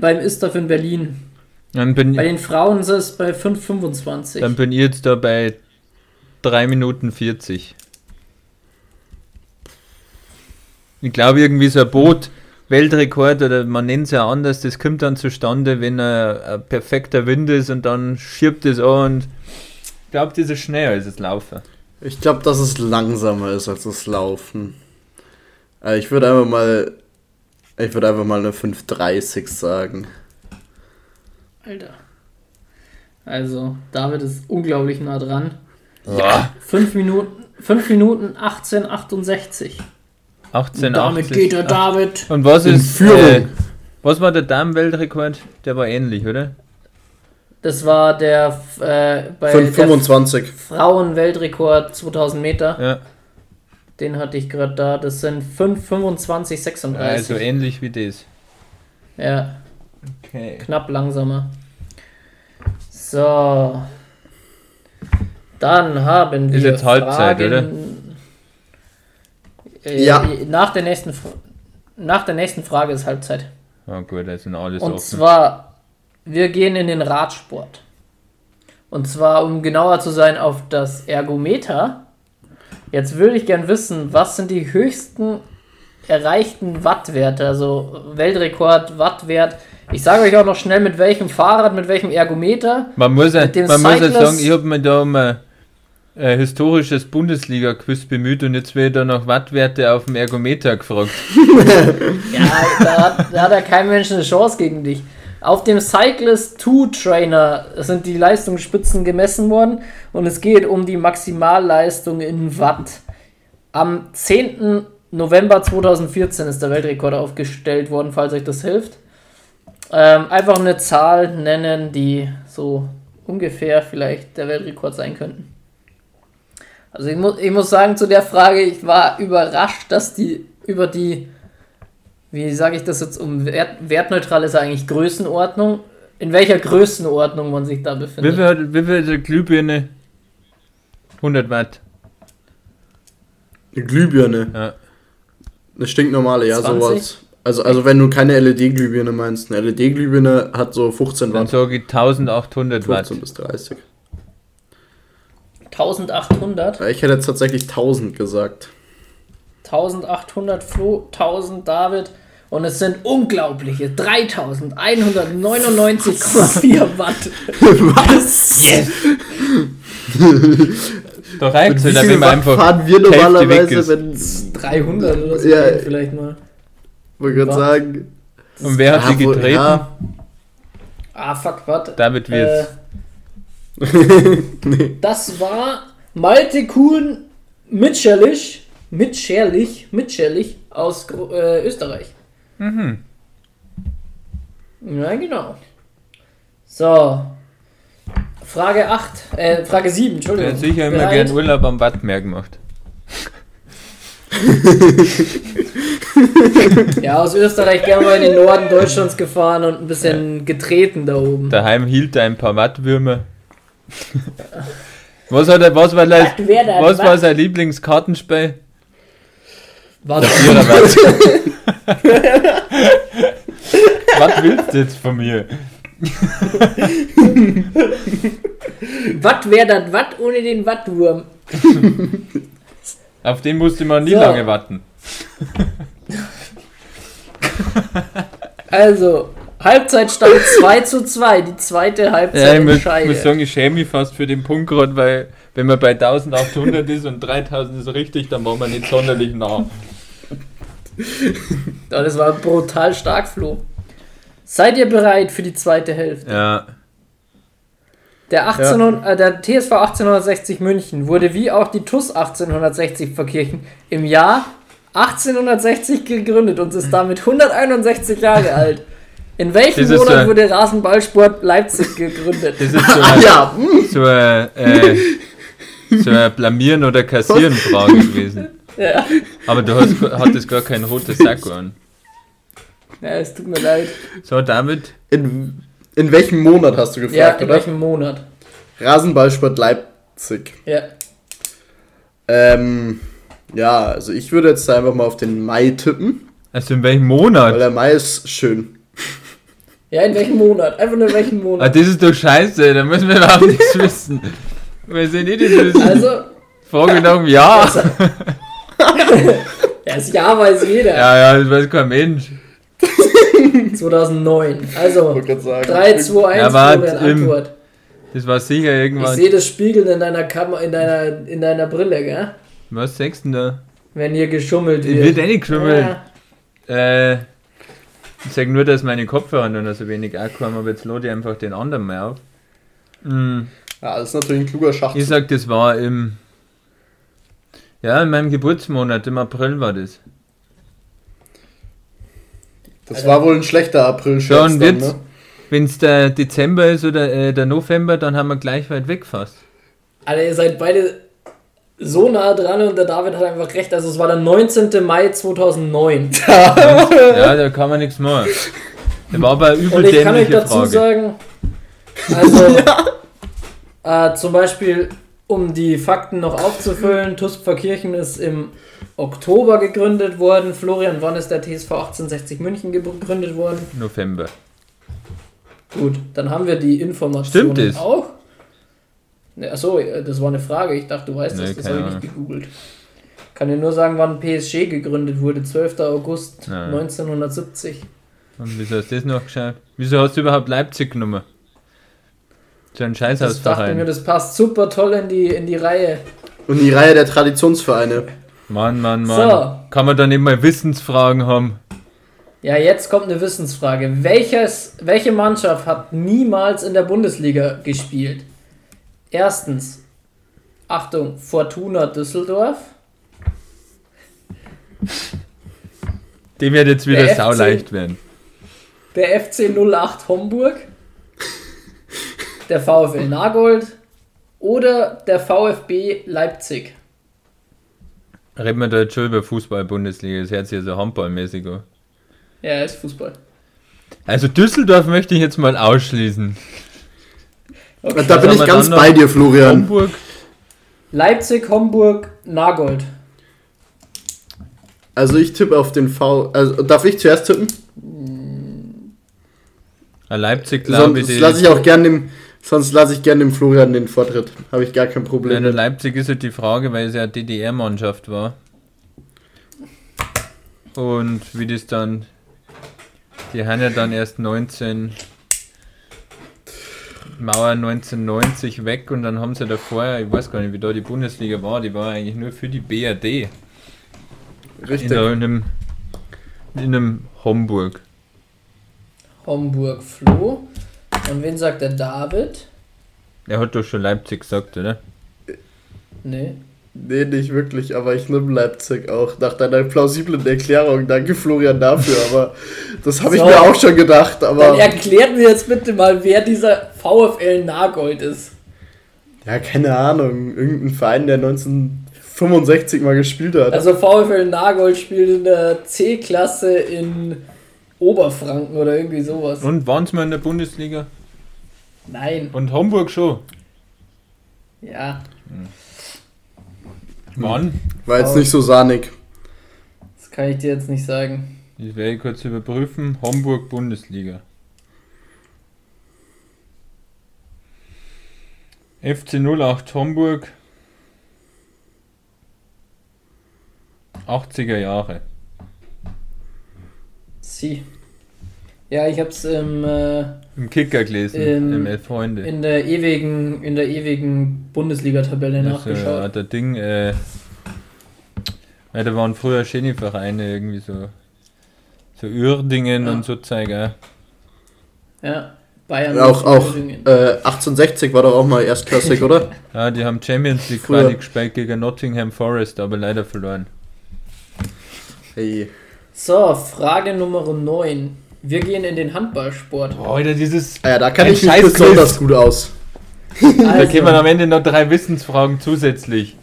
beim Istaf in Berlin. Dann bin, Bei den Frauen ist es bei 5,25. dann bin ich jetzt da bei 3 Minuten 40. Ich glaube, irgendwie so ein Boot, Weltrekord oder man nennt es ja anders, das kommt dann zustande, wenn ein, ein perfekter Wind ist und dann schiebt es an und ich glaube, das ist schneller als das Laufen. Ich glaube, dass es langsamer ist als das Laufen. Äh, ich würde einfach mal. Ich würde einfach mal eine 5,30 sagen. Alter. Also, David ist unglaublich nah dran. Ja. 5 Minuten, 5 Minuten 18,68. 18, Damit 80. geht der David. Und was In ist Führung. Äh, was war der Damenweltrekord? Der war ähnlich, oder? Das war der äh, bei Fünf- 25. der Frauenweltrekord 2000 Meter. Ja, Den hatte ich gerade da. Das sind 5, 25, 36. also ähnlich wie das. ja, Okay. knapp langsamer. So. Dann haben wir Ist jetzt Halbzeit, Äh, Ja. Nach der nächsten Fra- nach der nächsten Frage ist Halbzeit. Oh gut, das sind alles Und offen. zwar, wir gehen in den Radsport. Und zwar, um genauer zu sein, auf das Ergometer. Jetzt würde ich gern wissen, was sind die höchsten erreichten Wattwerte, also Weltrekord, Wattwert. Ich sage euch auch noch schnell, mit welchem Fahrrad, mit welchem Ergometer. Man muss ja, man muss ja Cyclist- sagen, ich habe mir da um ein, ein historisches Bundesliga-Quiz bemüht und jetzt werde ich da nach Wattwerte auf dem Ergometer gefragt. [laughs] Ja, da hat, da hat ja kein Mensch eine Chance gegen dich. Auf dem Cyclist 2 Trainer sind die Leistungsspitzen gemessen worden und es geht um die Maximalleistung in Watt. Am 10. November 2014 ist der Weltrekord aufgestellt worden, falls euch das hilft. Ähm, einfach eine Zahl nennen, die so ungefähr vielleicht der Weltrekord sein könnten. Also ich, mu ich muss sagen zu der Frage, ich war überrascht, dass die über die wie sage ich das jetzt um Wert, wertneutral ist eigentlich Größenordnung. In welcher Größenordnung man sich da Wie befindet. viel, wie viel hat eine Glühbirne? 100 Watt. Eine Glühbirne. Ja. Eine stinknormale, ja, 20? sowas. Also, also wenn du keine LED-Glühbirne meinst, eine LED-Glühbirne hat so 15 Dann Watt. sage ich 1800 Watt. 15 bis 30. 1800, Ja, Ich hätte jetzt tatsächlich 1000 gesagt. 1800 Flo, 1000 David und es sind unglaubliche 3199,4 [laughs] Watt. Was? [laughs] Da reicht Wie es, wenn Watt einfach fahren wir normalerweise, wenn... 300 oder so Ja. vielleicht mal. wollte gerade sagen... Und wer hat Ja, die getreten? ja. Ah, fuck, warte. David Äh, Wirtz. [laughs] nee. das war Malte Kuhn Mitscherlich, Mitscherlich, Mitscherlich aus Gro- äh, Österreich. Mhm. Ja, genau. So. Frage 8, äh, Frage 7, Der Entschuldigung. hat sicher immer gern Urlaub am Wattmeer gemacht. [laughs] Ja, aus Österreich gerne mal in den Norden Deutschlands gefahren und ein bisschen getreten da oben. Daheim hielt er ein paar Wattwürmer. [laughs] was, hat er, was war, was war sein Lieblingskartenspiel? Warte, Vierer Watt. [laughs] was willst du jetzt von mir? Watt wäre das Watt ohne den Wattwurm? Auf den musste man nie So. lange warten. Also, Halbzeitstand 2 zu 2, die zweite Ja, Halbzeit ich muss, muss sagen, ich schäme mich fast für den Punkt gerade, weil wenn man bei 1800 ist und 3000 ist richtig, dann waren wir nicht sonderlich nah. Ja, das war brutal stark, Flo. Seid ihr bereit für die zweite Hälfte? Ja, Der, 1800, äh, der TSV 1860 München wurde wie auch die TUS 1860 verkirchen im Jahr 1860 gegründet und ist damit 161 Jahre alt. In welchem Monat so- wurde Rasenballsport Leipzig gegründet? das ist so [laughs] Ah, ein, ja, so ein, äh, so ein Blamieren- oder Kassieren-Frage [laughs] gewesen. Ja. Aber du hast, hattest gar kein rotes [laughs] Sakko an. ja, es tut mir leid. So, David, in, in welchem Monat hast du Ja, gefragt, in oder? welchem Monat? Rasenballsport Leipzig. Ja. Ähm, ja, also ich würde jetzt einfach mal auf den Mai tippen, also in welchem weil Monat? der Mai ist schön. Ja, in welchem Monat? Einfach nur in welchem Ah, Monat. das ist doch scheiße, da müssen wir überhaupt nichts wissen. Wir sind nicht in das Also, [laughs] Jahr. ja, [laughs] [laughs] das Jahr weiß jeder. Ja, ja, das weiß kein Mensch. [laughs] 2009. Also, sagen. 3, 2, 1, Ja, Florian, im- Antwort. Das war sicher Ich irgendwann. sehe das Spiegeln in deiner Kamera, in deiner, in deiner Brille, gell? Was sagst du denn da? Wenn hier geschummelt Ich wird. wird eh nicht geschummelt. Ja. Äh, ich sag nur, dass meine Kopfhörer nur noch so wenig Akku haben, aber jetzt lade ich einfach den anderen mal auf. Hm, Ja, das ist natürlich ein kluger Schachzug. ich sag, das war im. Ja, in meinem Geburtsmonat, im April war das. Das war wohl ein schlechter april Schon dann, Witz. ne? wenn es der Dezember ist oder äh, der November, dann haben wir gleich weit weg fast. Alter, ihr seid beide so nah dran und der David hat einfach recht. Also es war der 19. Mai 2009. [laughs] ja, da kann man nichts machen. Der war aber übel Und ich kann euch dazu Frage. sagen, also [laughs] äh, zum Beispiel, um die Fakten noch aufzufüllen, Tuspferkirchen ist im Oktober gegründet worden. Florian, wann ist der TSV 1860 München gegründet worden? November. Gut, dann haben wir die Informationen Stimmt es? auch. Ne, achso, das war eine Frage. Ich dachte, du weißt Nee, das, das habe ich nicht gegoogelt. Kann dir nur sagen, wann PSG gegründet wurde. 12. August Nein. 1970. Und wieso hast du das noch geschaut? Wieso hast du überhaupt Leipzig genommen? So ein Das dachte mir, das passt super toll in die, in die Reihe. Und die Reihe der Traditionsvereine. Mann, Mann, Mann. So. Kann man dann nicht mal Wissensfragen haben? Ja, jetzt kommt eine Wissensfrage. Welches, welche Mannschaft hat niemals in der Bundesliga gespielt? Erstens, Achtung, Fortuna Düsseldorf. Dem wird jetzt wieder Der FC. sauleicht werden. Der FC 08 Homburg. Der VfL Nagold. Oder der VfB Leipzig. Reden wir da jetzt schon über Fußball-Bundesliga, das hört sich ja so handballmäßig an. Ja, ist Fußball. Also Düsseldorf möchte ich jetzt mal ausschließen. Okay. Da bin ich ganz bei dir, Florian. Hamburg, Leipzig, Homburg, Nagold. Also ich tippe auf den V. Also darf ich zuerst tippen? Leipzig glaube ich. Die- lasse ich auch gern dem, sonst lasse ich gern dem Florian den Vortritt. Habe ich gar kein Ja, Problem. mit. Leipzig ist halt die Frage, weil es ja DDR-Mannschaft war. Und wie das dann. Die haben ja dann erst 19. Mauer 1990 weg und dann haben sie davor, ich weiß gar nicht, wie da die Bundesliga war, die war eigentlich nur für die BRD. Richtig. In, einem, in einem Homburg. Homburg Flo. Und wen sagt der David? Er hat doch schon Leipzig gesagt, oder? Nee. Nee, nicht wirklich, aber ich nehme Leipzig auch. Nach deiner plausiblen Erklärung. Danke, Florian, dafür. Aber das habe ich So. mir auch schon gedacht. Dann Aber erklärt mir jetzt bitte mal, wer dieser VfL Nagold ist. ja, keine Ahnung. Irgendein Verein, der 1965 mal gespielt hat. Also VfL Nagold spielt in der C-Klasse in Oberfranken oder irgendwie sowas. Und waren sie mal in der Bundesliga? Nein. Und Homburg schon. Ja, Mann, War jetzt nicht so sahnig. das kann ich dir jetzt nicht sagen. das werde ich kurz überprüfen. Homburg Bundesliga. FC 08 Homburg. 80er Jahre. Sie. Ja, ich hab's im, äh, Im Kicker gelesen, Ähm, im Elf Freunde. in der ewigen, in der ewigen Bundesliga-Tabelle Das, äh, nachgeschaut. hat der Ding, äh, ja, da waren früher schöne Vereine, irgendwie so, so Uerdingen Ja. und so Zeiger. Ja, Bayern. Auch, auch äh, 1860 war doch auch mal erstklassig, oder? [laughs] Ja, die haben Champions League Früher. Quali gespielt gegen Nottingham Forest, aber leider verloren. Hey. So, Frage Nummer 9. Wir gehen in den Handballsport. Boah, Alter, dieses. Ah ja, da kann ich mich besonders gut aus. [laughs] Da Also, kämen am Ende noch drei Wissensfragen zusätzlich.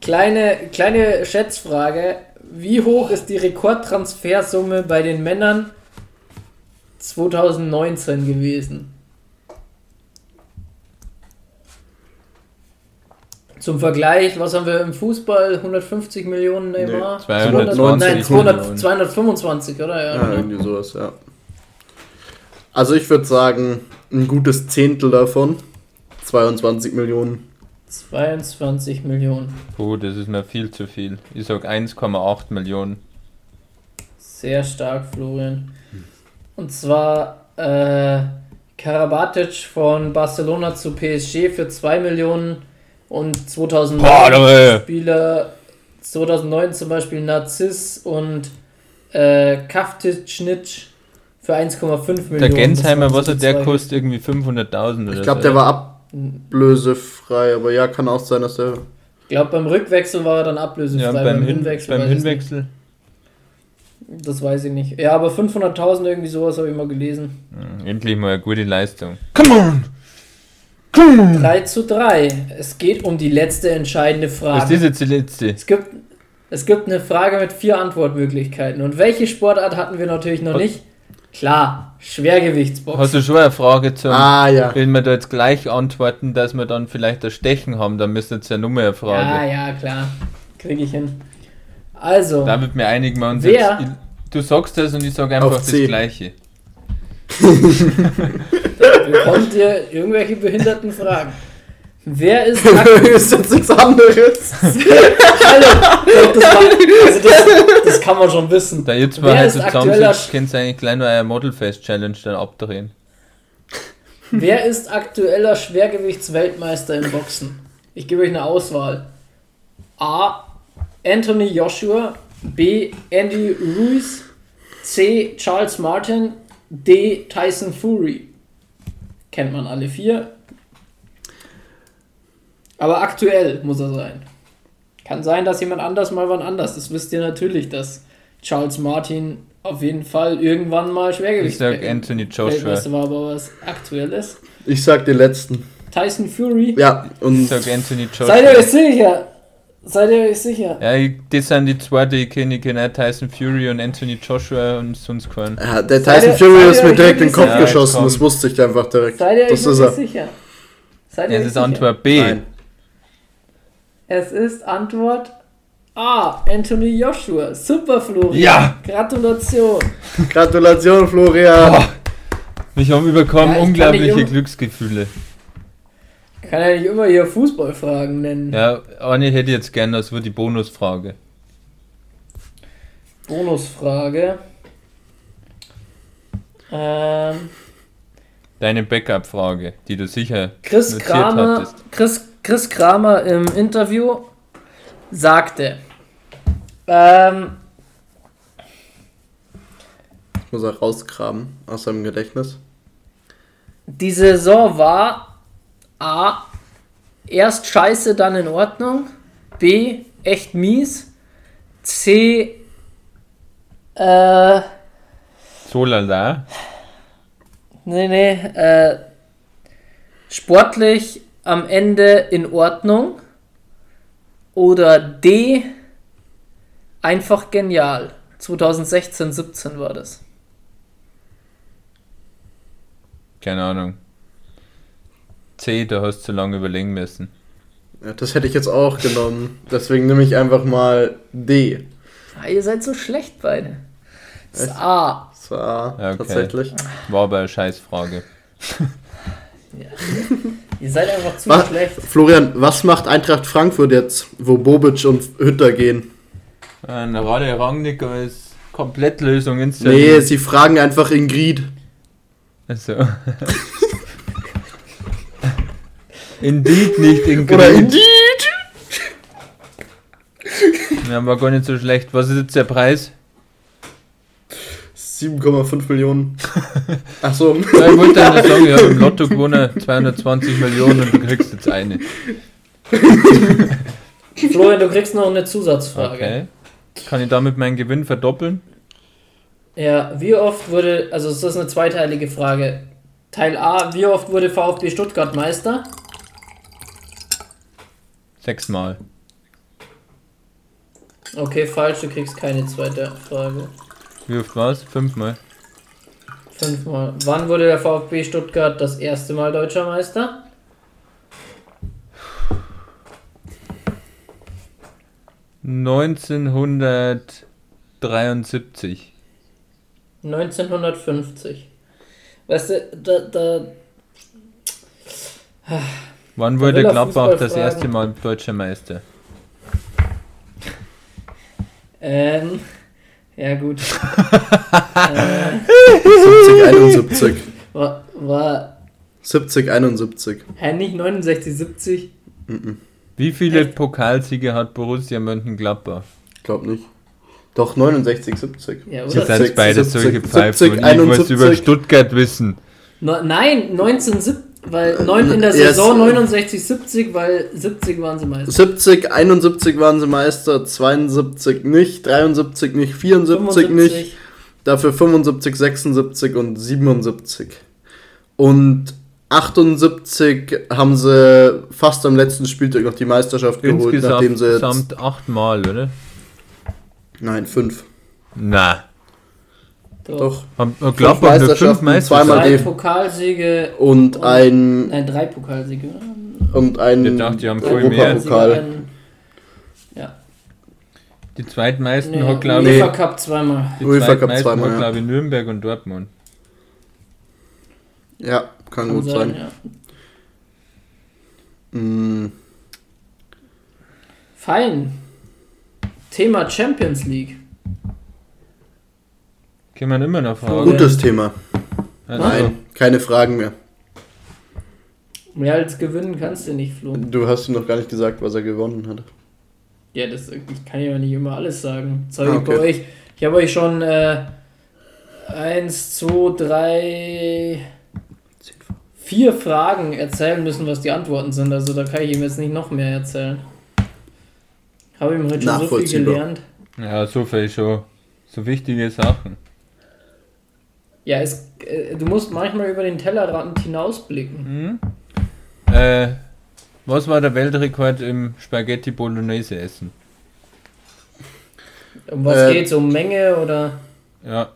kleine, kleine Schätzfrage. Wie hoch ist die Rekordtransfersumme bei den Männern 2019 gewesen? Zum Vergleich, was haben wir im Fußball? 150 Millionen Neymar? Nee, 220 Nein, 200, Millionen. 225, oder? Ja, Ja, genau. irgendwie sowas, ja. Also ich würde sagen, ein gutes Zehntel davon. 22 Millionen. 22 Millionen. Puh, das ist mir viel zu viel. Ich sag 1,8 Millionen. Sehr stark, Florian. Und zwar äh, Karabatic von Barcelona zu PSG für 2 Millionen und 2009 Boah. Spieler 2009 zum Beispiel Narziss und äh, Kaftic für 1,5 Millionen. Der Gensheimer, Das waren was so hat die der kostet? Irgendwie 500.000 oder Ich glaube, so. der war ablösefrei, aber ja, kann auch sein, dass der. Ich glaube, beim Rückwechsel war er dann ablösefrei. Ja, beim, Hin Hinwechsel. beim. Hinwechsel. Das weiß ich nicht. Ja, aber 500.000 irgendwie sowas habe ich mal gelesen. Hm, Endlich mal eine gute Leistung. 3 zu 3. Es geht um die letzte entscheidende Was Frage. ist jetzt die letzte? Es gibt, es gibt eine Frage mit vier Antwortmöglichkeiten. Und welche Sportart hatten wir natürlich noch Was- nicht? Klar, Schwergewichtsboxen. Hast du schon eine Frage zum. Ah, ja. Wenn wir da jetzt gleich antworten, dass wir dann vielleicht das Stechen haben, dann müsste jetzt ja nur mehr Frage. Ja, ja, klar. Kriege ich hin. Also, Damit wir einigen wir uns Wer? jetzt. Du sagst das und ich sage einfach das. Gleiche. [laughs] bekommt ihr irgendwelche behinderten Fragen? Wer ist ist jetzt nichts anderes. Hallo! Das, war, also das, das kann man schon wissen. Da zwei Wer halt so könnt ihr eigentlich gleich noch eine Modelfest-Challenge dann abdrehen. Wer ist aktueller Schwergewichtsweltmeister im Boxen? Ich gebe euch eine Auswahl. A. Anthony Joshua. B. Andy Ruiz. C. Charles Martin. D. Tyson Fury. Kennt man alle vier. Aber aktuell muss er sein. Kann sein, dass jemand anders mal wann anders. Das wisst ihr natürlich, dass Charles Martin auf jeden Fall irgendwann mal Ich Schwergewicht sag Anthony Joshua. Weltmeister war, aber was Aktuelles. Ich sag den letzten. Tyson Fury. Ja, Ich und sag Anthony Joshua. Seid ihr euch sicher? Seid ihr euch sicher? Ja, das sind die zwei, die ich kenne. Ich kenne auch Tyson Fury und Anthony Joshua und sonst keinen. ja, der Seid Tyson ihr- Fury seid ist mir direkt in den Kopf sicher? geschossen. Ja, Das komm. wusste ich einfach direkt. Seid ihr euch ist er. sicher? Seid ihr Ja, euch das ist sicher? Antwort B. Nein. Es ist Antwort A. Anthony Joshua. Super, Florian. Ja! Gratulation. Gratulation, Florian. Boah, mich haben überkommen Ja, unglaubliche um- Glücksgefühle. Ich kann ja nicht immer hier Fußballfragen nennen. Ja, eine hätte ich jetzt gerne, das wird die Bonusfrage. Bonusfrage. Ähm, Deine Backup-Frage, die du sicher Chris notiert Kramer, hattest. Chris, Chris Kramer im Interview sagte, ähm, Ich muss er rausgraben aus seinem Gedächtnis. die Saison war A. Erst scheiße, dann in Ordnung. B. Echt mies. C. Äh, So lala. nee, nee, äh, sportlich am Ende in Ordnung. Oder D. Einfach genial. 2016, 17 war das. Keine Ahnung. C, da hast du zu lange überlegen müssen. Ja, das hätte ich jetzt auch genommen. Deswegen nehme ich einfach mal D. Ah, ihr seid so schlecht beide. Das ist? A. Das war Ja, okay. tatsächlich. War aber eine Scheißfrage. [laughs] Ihr seid einfach zu Was, schlecht. Florian, was macht Eintracht Frankfurt jetzt, wo Bobic und Hütter gehen? Eine Rade Rangnick als Komplettlösung Nee, installiert. sie fragen einfach Ingrid. Also. [laughs] Indeed, nicht in Oder Grün. Indeed! [laughs] Ja, war gar nicht so schlecht. Was ist jetzt der Preis? 7,5 Millionen. [laughs] Achso. Ja, ich wollte eigentlich sagen, ich habe im Lotto gewonnen 220 Millionen und du kriegst jetzt eine. [laughs] Florian, du kriegst noch eine Zusatzfrage. Okay. Kann ich damit meinen Gewinn verdoppeln? Ja, wie oft wurde, also es ist eine zweiteilige Frage. Teil A, wie oft wurde VfB Stuttgart Meister? Sechsmal. Okay, falsch, du kriegst keine zweite Frage. Wie oft war es? Fünfmal. Fünfmal. Wann wurde der VfB Stuttgart das erste Mal deutscher Meister? Neunzehnhundertdreiundsiebzig. 1950. Weißt du, da, da Wann wurde Gladbach das erste Mal deutscher Meister? ähm, ja gut. [laughs] äh, 70, 71. war, war, 70, 71. hä, nicht 69, 70? Wie viele Echt? Pokalsiege hat Borussia Mönchengladbach? Glaub nicht. Doch, 69, 70. Ja, Ihr oder? seid beide solche 70, Pfeifen und ich muss 71. über Stuttgart wissen. No, nein, 1970, Weil neun, in der Ja, Saison 69, 70, weil 70 waren sie meist. 70, 71 waren sie Meister, 72 nicht, 73 nicht, 74 nicht, dafür 75, 76 und 77. Und 78 haben sie fast am letzten Spieltag noch die Meisterschaft geholt, nachdem sie jetzt. Insgesamt achtmal, oder? Nein, fünf. Na. Doch. Haben wir Gladbach nur fünf Meisterschaften, Meisterschaften? zweimal Drei Pokalsiege. Und Und- ein. Nein, drei Pokalsiege. Und ein. Ich dachte, die haben voll mehr. Pokal. Ja. Die zweitmeisten Nee, hat, glaube ich, UEFA Cup zweimal. die UEFA Cup zweitmeisten zweimal, hat, ja. glaube ich, Nürnberg und Dortmund. Ja, kann, Kann gut sein. ja. Mm, Fein. Thema Champions League. Kann man immer noch fragen. gutes Thema. Also, Nein, keine Fragen mehr. Mehr als gewinnen kannst du nicht, Flo. Du hast ihm noch gar nicht gesagt, was er gewonnen hat. Ja, das, ich kann ja nicht immer alles sagen. Soll Ah, ich okay. bei euch. Ich habe euch schon äh, eins, zwei, drei, vier Fragen erzählen müssen, was die Antworten sind. Also da kann ich ihm jetzt nicht noch mehr erzählen. Habe ihm heute schon so viel gelernt. ja, so viel schon. So wichtige Sachen. Ja, es, äh, du musst manchmal über den Tellerrand hinausblicken. Mhm. Äh, was war der Weltrekord im Spaghetti Bolognese essen? Um was Äh, geht's? Um Menge oder? Ja,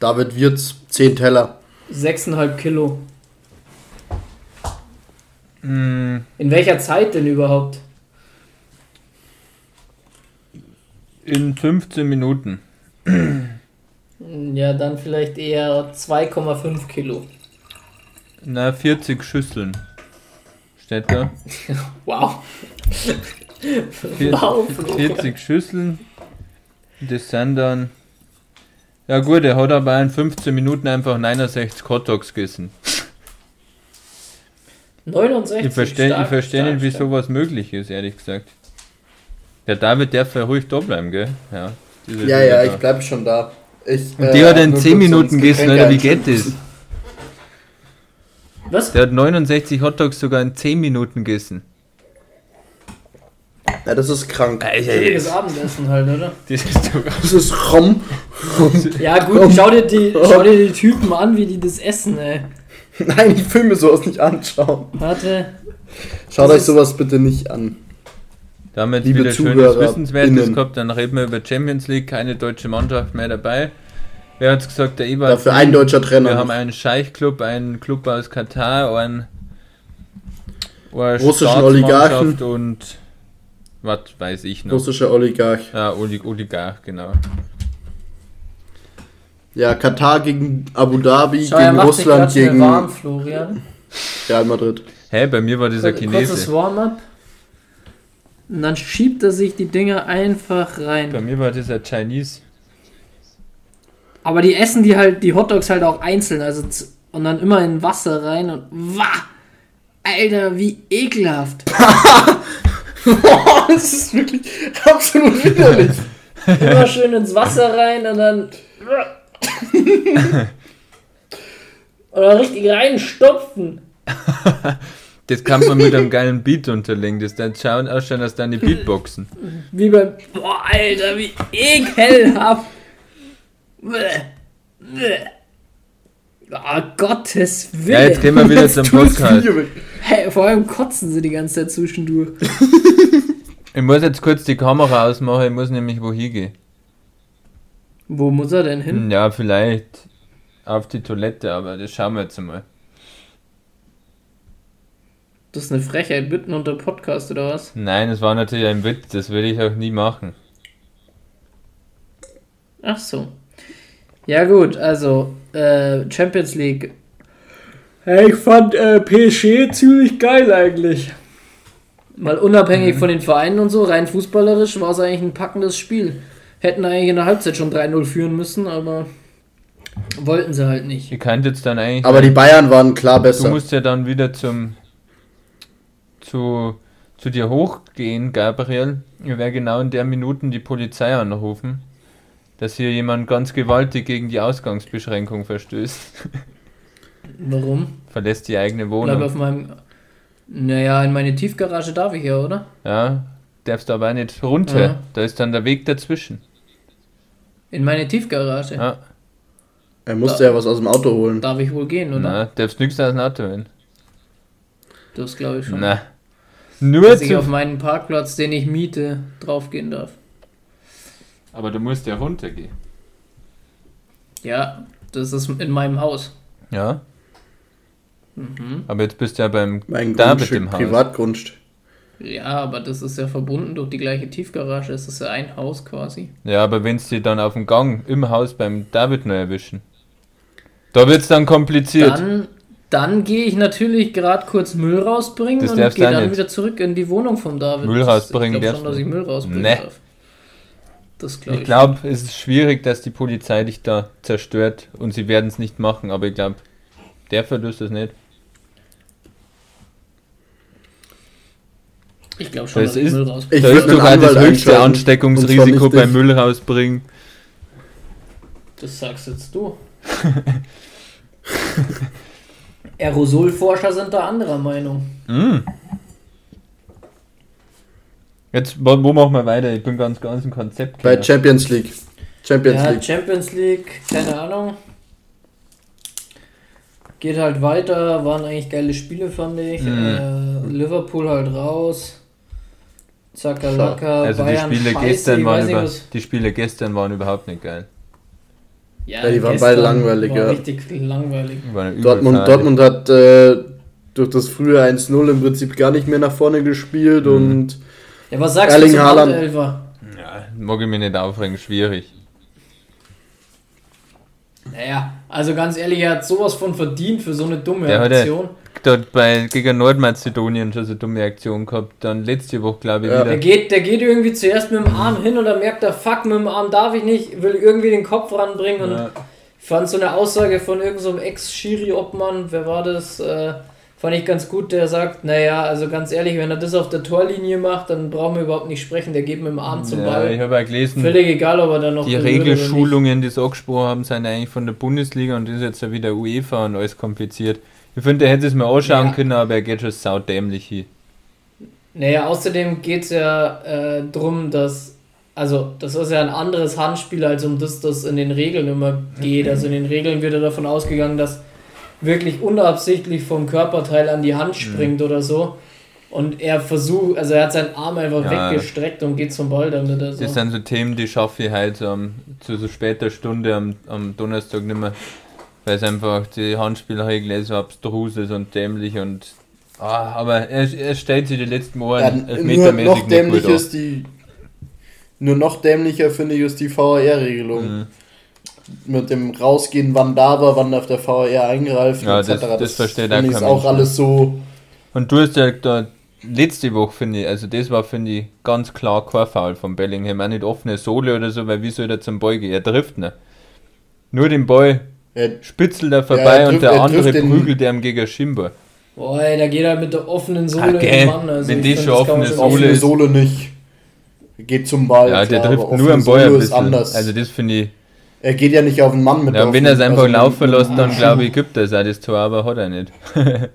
David Wirtz, 10 Teller. 6,5 Kilo. mm, In welcher Zeit denn überhaupt? in 15 Minuten. [clears throat] Ja, dann vielleicht eher 2,5 Kilo. Na, 40 Schüsseln. Steht da. [laughs] Wow. Vier- Wow, Flo. 40 Schüsseln. Das sind dann. Ja gut, er hat aber in 15 Minuten einfach 69 Hotdogs gegessen. 69. Ich verstehe ich versteh nicht, wie sowas möglich ist, ehrlich gesagt. Der David darf ja ruhig da bleiben, gell? Ja, Ja, ja, ich bleib schon da. Ich, Und die hat er in nur 10 kurz Minuten gegessen, Alter, wie geht das? Was? Der hat 69 Hotdogs sogar in 10 Minuten gegessen. Ja, das ist krank. Chilliges Abendessen halt, oder? Das ist Das ist Rom. Ja gut, schau dir, die, schau dir die Typen an, wie die das essen, ey. Nein, ich will mir sowas nicht anschauen. Warte. Schaut Das euch sowas bitte nicht an. Damit Liebe wieder schönes ZuhörerInnen. Wissenswertes gehabt. Dann reden wir über Champions League, keine deutsche Mannschaft mehr dabei. Wer hat's gesagt? Der Eber. Dafür ein deutscher Trainer. Wir haben einen Scheichclub, einen Club aus Katar, einen, eine Russischen Oligarchen. und was weiß ich noch. Russischer Oligarch. Ja, Oli Oligarch, genau. Ja, Katar gegen Abu Dhabi, Schau, er gegen Russland, gegen warm, Florian. Real Madrid. Hä, bei mir war dieser Kurzes Chinese. Warm-up. Und dann schiebt er sich die Dinger einfach Bei rein. mir war dieser Chinese. Aber die essen die halt, die Hotdogs halt auch einzeln, also und dann immer in Wasser rein und wah! Alter, wie ekelhaft. [laughs] Boah, das ist wirklich absolut widerlich. Immer [laughs] schön ins Wasser rein und dann. [laughs] Oder richtig reinstopfen. Das kann man mit einem geilen Beat unterlegen. Das dann schauen ausschauen, als dann die Beatboxen. Wie beim. Boah, Alter, wie ekelhaft. Oh, Gottes Willen. Ja, jetzt gehen wir wieder zum [laughs] Podcast. Hey, vor allem kotzen sie die ganze Zeit zwischendurch. Ich muss jetzt kurz die Kamera ausmachen, ich muss nämlich wohin gehen. Wo muss er denn hin? Ja, vielleicht auf die Toilette, aber das schauen wir jetzt mal. Das ist eine Frechheit, mitten unter Podcast oder was? Nein, es war natürlich ein Witz, das würde ich auch nie machen. Ach so. Ja gut, also äh, Champions League. Hey, ich fand äh, PSG ziemlich geil eigentlich. Mal unabhängig von den Vereinen und so, rein fußballerisch war es eigentlich ein packendes Spiel. Hätten eigentlich in der Halbzeit schon 3-0 führen müssen, aber wollten sie halt nicht. Ihr könnt jetzt dann eigentlich. Aber die Bayern waren klar du besser. musst ja dann wieder zum. Zu, zu dir hochgehen, Gabriel. Ich werde genau in der Minuten die Polizei anrufen, dass hier jemand ganz gewaltig gegen die Ausgangsbeschränkung verstößt. [laughs] Warum? Verlässt die eigene Bleib Wohnung. auf meinem. Naja, in meine Tiefgarage darf ich ja, oder? Ja, darfst du aber auch nicht runter. Ja. Da ist dann der Weg dazwischen. In meine Tiefgarage. Ja, Er musste ja was aus dem Auto holen. Darf ich wohl gehen, oder? na, darfst nichts aus dem Auto holen. Das glaube ich schon. Na. Nur Dass ich auf meinen Parkplatz, den ich miete, draufgehen darf. Aber du musst ja runtergehen. Ja, das ist in meinem Haus. Ja, Mhm. aber jetzt bist du ja beim Mein David Grundstück, im Haus. Privatgrundstück. Ja, aber das ist ja verbunden durch die gleiche Tiefgarage. Es ist ja ein Haus quasi. Ja, aber wenn sie dann auf dem Gang im Haus beim David noch erwischen, da wird's dann kompliziert. Dann, dann gehe ich natürlich gerade kurz Müll rausbringen Das und gehe dann nicht. wieder zurück in die Wohnung von David. Müll Das- rausbringen Ich glaube darfst schon, dass ich Müll rausbringen Nee. darf. Das glaube ich ich. glaube, es ist schwierig, dass die Polizei dich da zerstört und sie werden es nicht machen, aber ich glaube, der verdurst das nicht. Ich glaube schon, Das dass ich ist- Müll rausbringe. Ich da ist sogar das höchste Ansteckungsrisiko beim. Müll rausbringen. Das sagst jetzt du. [laughs] Aerosolforscher sind da anderer Meinung. Mm. Jetzt, wo, wo machen wir weiter? Ich bin ganz, ganz im Konzept. Bei. Champions League. Champions Ja, League. Champions League, keine Ahnung. Geht halt weiter, waren eigentlich geile Spiele, fand ich. Mhm. Äh, Liverpool halt raus. Zakalaka, also die Bayern Spiele, scheiße, gestern waren über, was- die Spiele gestern waren überhaupt nicht geil. Ja, die waren beide langweilig, war ja. richtig langweilig. Die waren übel Dortmund. Dortmund hat äh, durch das frühe 1-0 im Prinzip gar nicht mehr nach vorne gespielt Mhm. und Ja, was sagst Erling du zum Haaland. Elfer? Ja, mag ich mich nicht aufregen, schwierig. Naja, also ganz ehrlich, er hat sowas von verdient für so eine dumme Der ja- Aktion. Dort bei, gegen Nordmazedonien schon so eine dumme Aktion gehabt. Dann letzte Woche, glaube ich, Ja. Der wieder. geht, der geht irgendwie zuerst mit dem Arm hin und dann merkt er, fuck, mit dem Arm darf ich nicht, will irgendwie den Kopf ranbringen und Ja. ich fand so eine Aussage von irgendeinem so Ex-Schiri-Obmann, wer war das, äh, fand ich ganz gut, der sagt, naja, also ganz ehrlich, wenn er das auf der Torlinie macht, dann brauchen wir überhaupt nicht sprechen, der geht mit dem Arm zum Ja, ich Ball. habe auch gelesen, Völlig egal, ob er dann noch die. Regelschulungen, die sie angesprochen haben, sind eigentlich von der Bundesliga und das ist jetzt ja wieder UEFA und alles kompliziert. Ich finde, der hätte es mir anschauen Ja. können, aber er geht schon saudämlich hin. Naja, außerdem geht es ja äh, drum, dass, also das ist ja ein anderes Handspiel, als um das das in den Regeln immer geht. Also in den Regeln wird ja davon ausgegangen, dass wirklich unabsichtlich vom Körperteil an die Hand Mhm. springt oder so. Und er versucht, also er hat seinen Arm einfach Ja. weggestreckt und geht zum Ball damit. Also. Das sind so Themen, die schaffe ich halt so am, zu so später Stunde am, am Donnerstag nicht mehr. Weil es einfach die Handspielregel so abstrus ist und dämlich und. Ah, aber er, er stellt sich die letzten Mal ja, nur elfmetermäßig noch dämlich ist die nur noch dämlicher finde ich ist die VAR-Regelung. Mhm. Mit dem Rausgehen, wann da war, wann auf der VAR eingreift, Ja, etc. das- das versteht finde auch ist alles so. Und du hast ja da letzte Woche, finde ich, also das war, finde ich, ganz klar kein Foul von Bellingham. Auch nicht offene Sohle oder so, weil wie soll er zum Ball gehen? Er trifft nicht. Nur den Ball Er, spitzelt er Ja, vorbei er und der er andere prügelt ihm gegen Schimber. Boah, ey, da geht er mit der offenen Sohle Okay, im Mann. Also wenn die schon offene Sohle offene ist- Sohle nicht. Geht zum Ball. Ja, der klar, trifft nur am Ball ein bisschen. anders. Also das finde ich. er geht ja nicht auf den Mann mit Ja, der wenn er es einfach laufen lässt, dann glaube ich, gibt er es auch das Tor, aber hat er nicht. [laughs]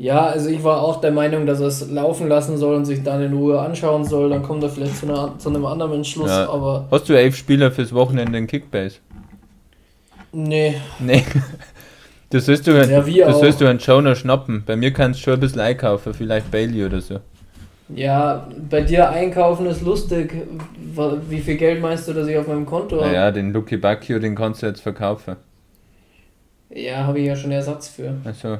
Ja, also ich war auch der Meinung, dass er es laufen lassen soll und sich dann in Ruhe anschauen soll. Dann kommt er vielleicht zu, einer, zu einem anderen Entschluss, Ja. aber Hast du elf Spieler fürs Wochenende in Kickbase? Nee. Nee. [laughs] Das sollst du, Ja, wie das sollst du einen Joner schnappen. Bei mir kannst du schon ein bisschen einkaufen, vielleicht Bailey oder so. Ja, bei dir einkaufen ist lustig. Wie viel Geld meinst du, dass ich auf meinem Konto habe? Naja, den Lucky Bacchio, den kannst du jetzt verkaufen. Ja, habe ich ja schon Ersatz für. Also,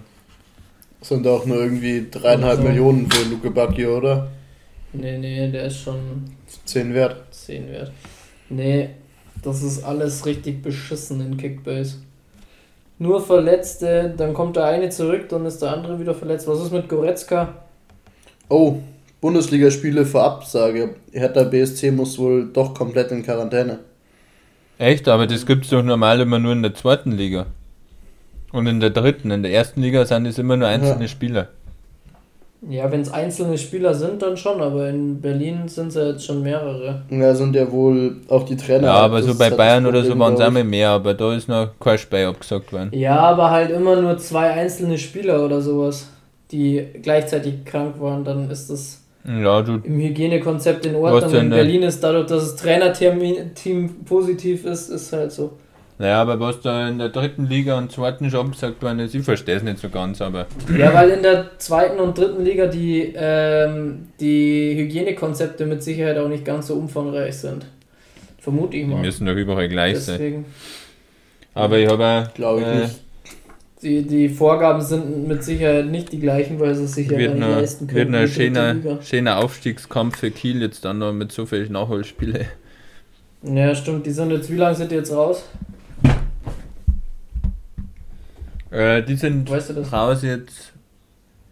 Sind auch nur irgendwie dreieinhalb Also. Millionen für Luke Bacchio, oder? Nee, nee, der ist schon 10 wert. 10 wert. Nee, das ist alles richtig beschissen in Kickbase. Nur Verletzte, dann kommt der eine zurück, dann ist der andere wieder verletzt. Was ist mit Goretzka? Oh, Bundesligaspiele vor Absage. Hertha BSC muss wohl doch komplett in Quarantäne. echt, aber das gibt es doch normal immer nur in der zweiten Liga. Und in der dritten. In der ersten Liga sind es immer nur einzelne Ja. Spieler. Ja, wenn es einzelne Spieler sind, dann schon, aber in Berlin sind es ja jetzt schon mehrere. Ja, sind ja wohl auch die Trainer. Ja, aber so bei das Bayern oder so waren es einmal mehr, aber da ist noch kein Spiel abgesagt worden. Ja, aber halt immer nur zwei einzelne Spieler oder sowas, die gleichzeitig krank waren, dann ist das Ja, du, im Hygienekonzept in Ordnung. In? Berlin ist dadurch, dass das Trainerteam Team positiv ist, ist halt so. Naja, aber was da in der dritten Liga und zweiten schon abgesagt worden ist, ich verstehe es nicht so ganz, aber Ja, weil in der zweiten und dritten Liga die, ähm, die Hygienekonzepte mit Sicherheit auch nicht ganz so umfangreich sind. Vermute ich die mal. müssen doch überall gleich sein. Deswegen. Aber ich habe auch, Glaube ich äh, nicht. Die, die Vorgaben sind mit Sicherheit nicht die gleichen, weil sie es sich ja nicht noch, leisten können. wird noch ein die schöner, schöner Aufstiegskampf für Kiel jetzt dann noch mit so vielen Nachholspielen. Ja, stimmt. Die sind jetzt, wie lange sind die jetzt raus? Äh, die sind Weißt du das? raus jetzt.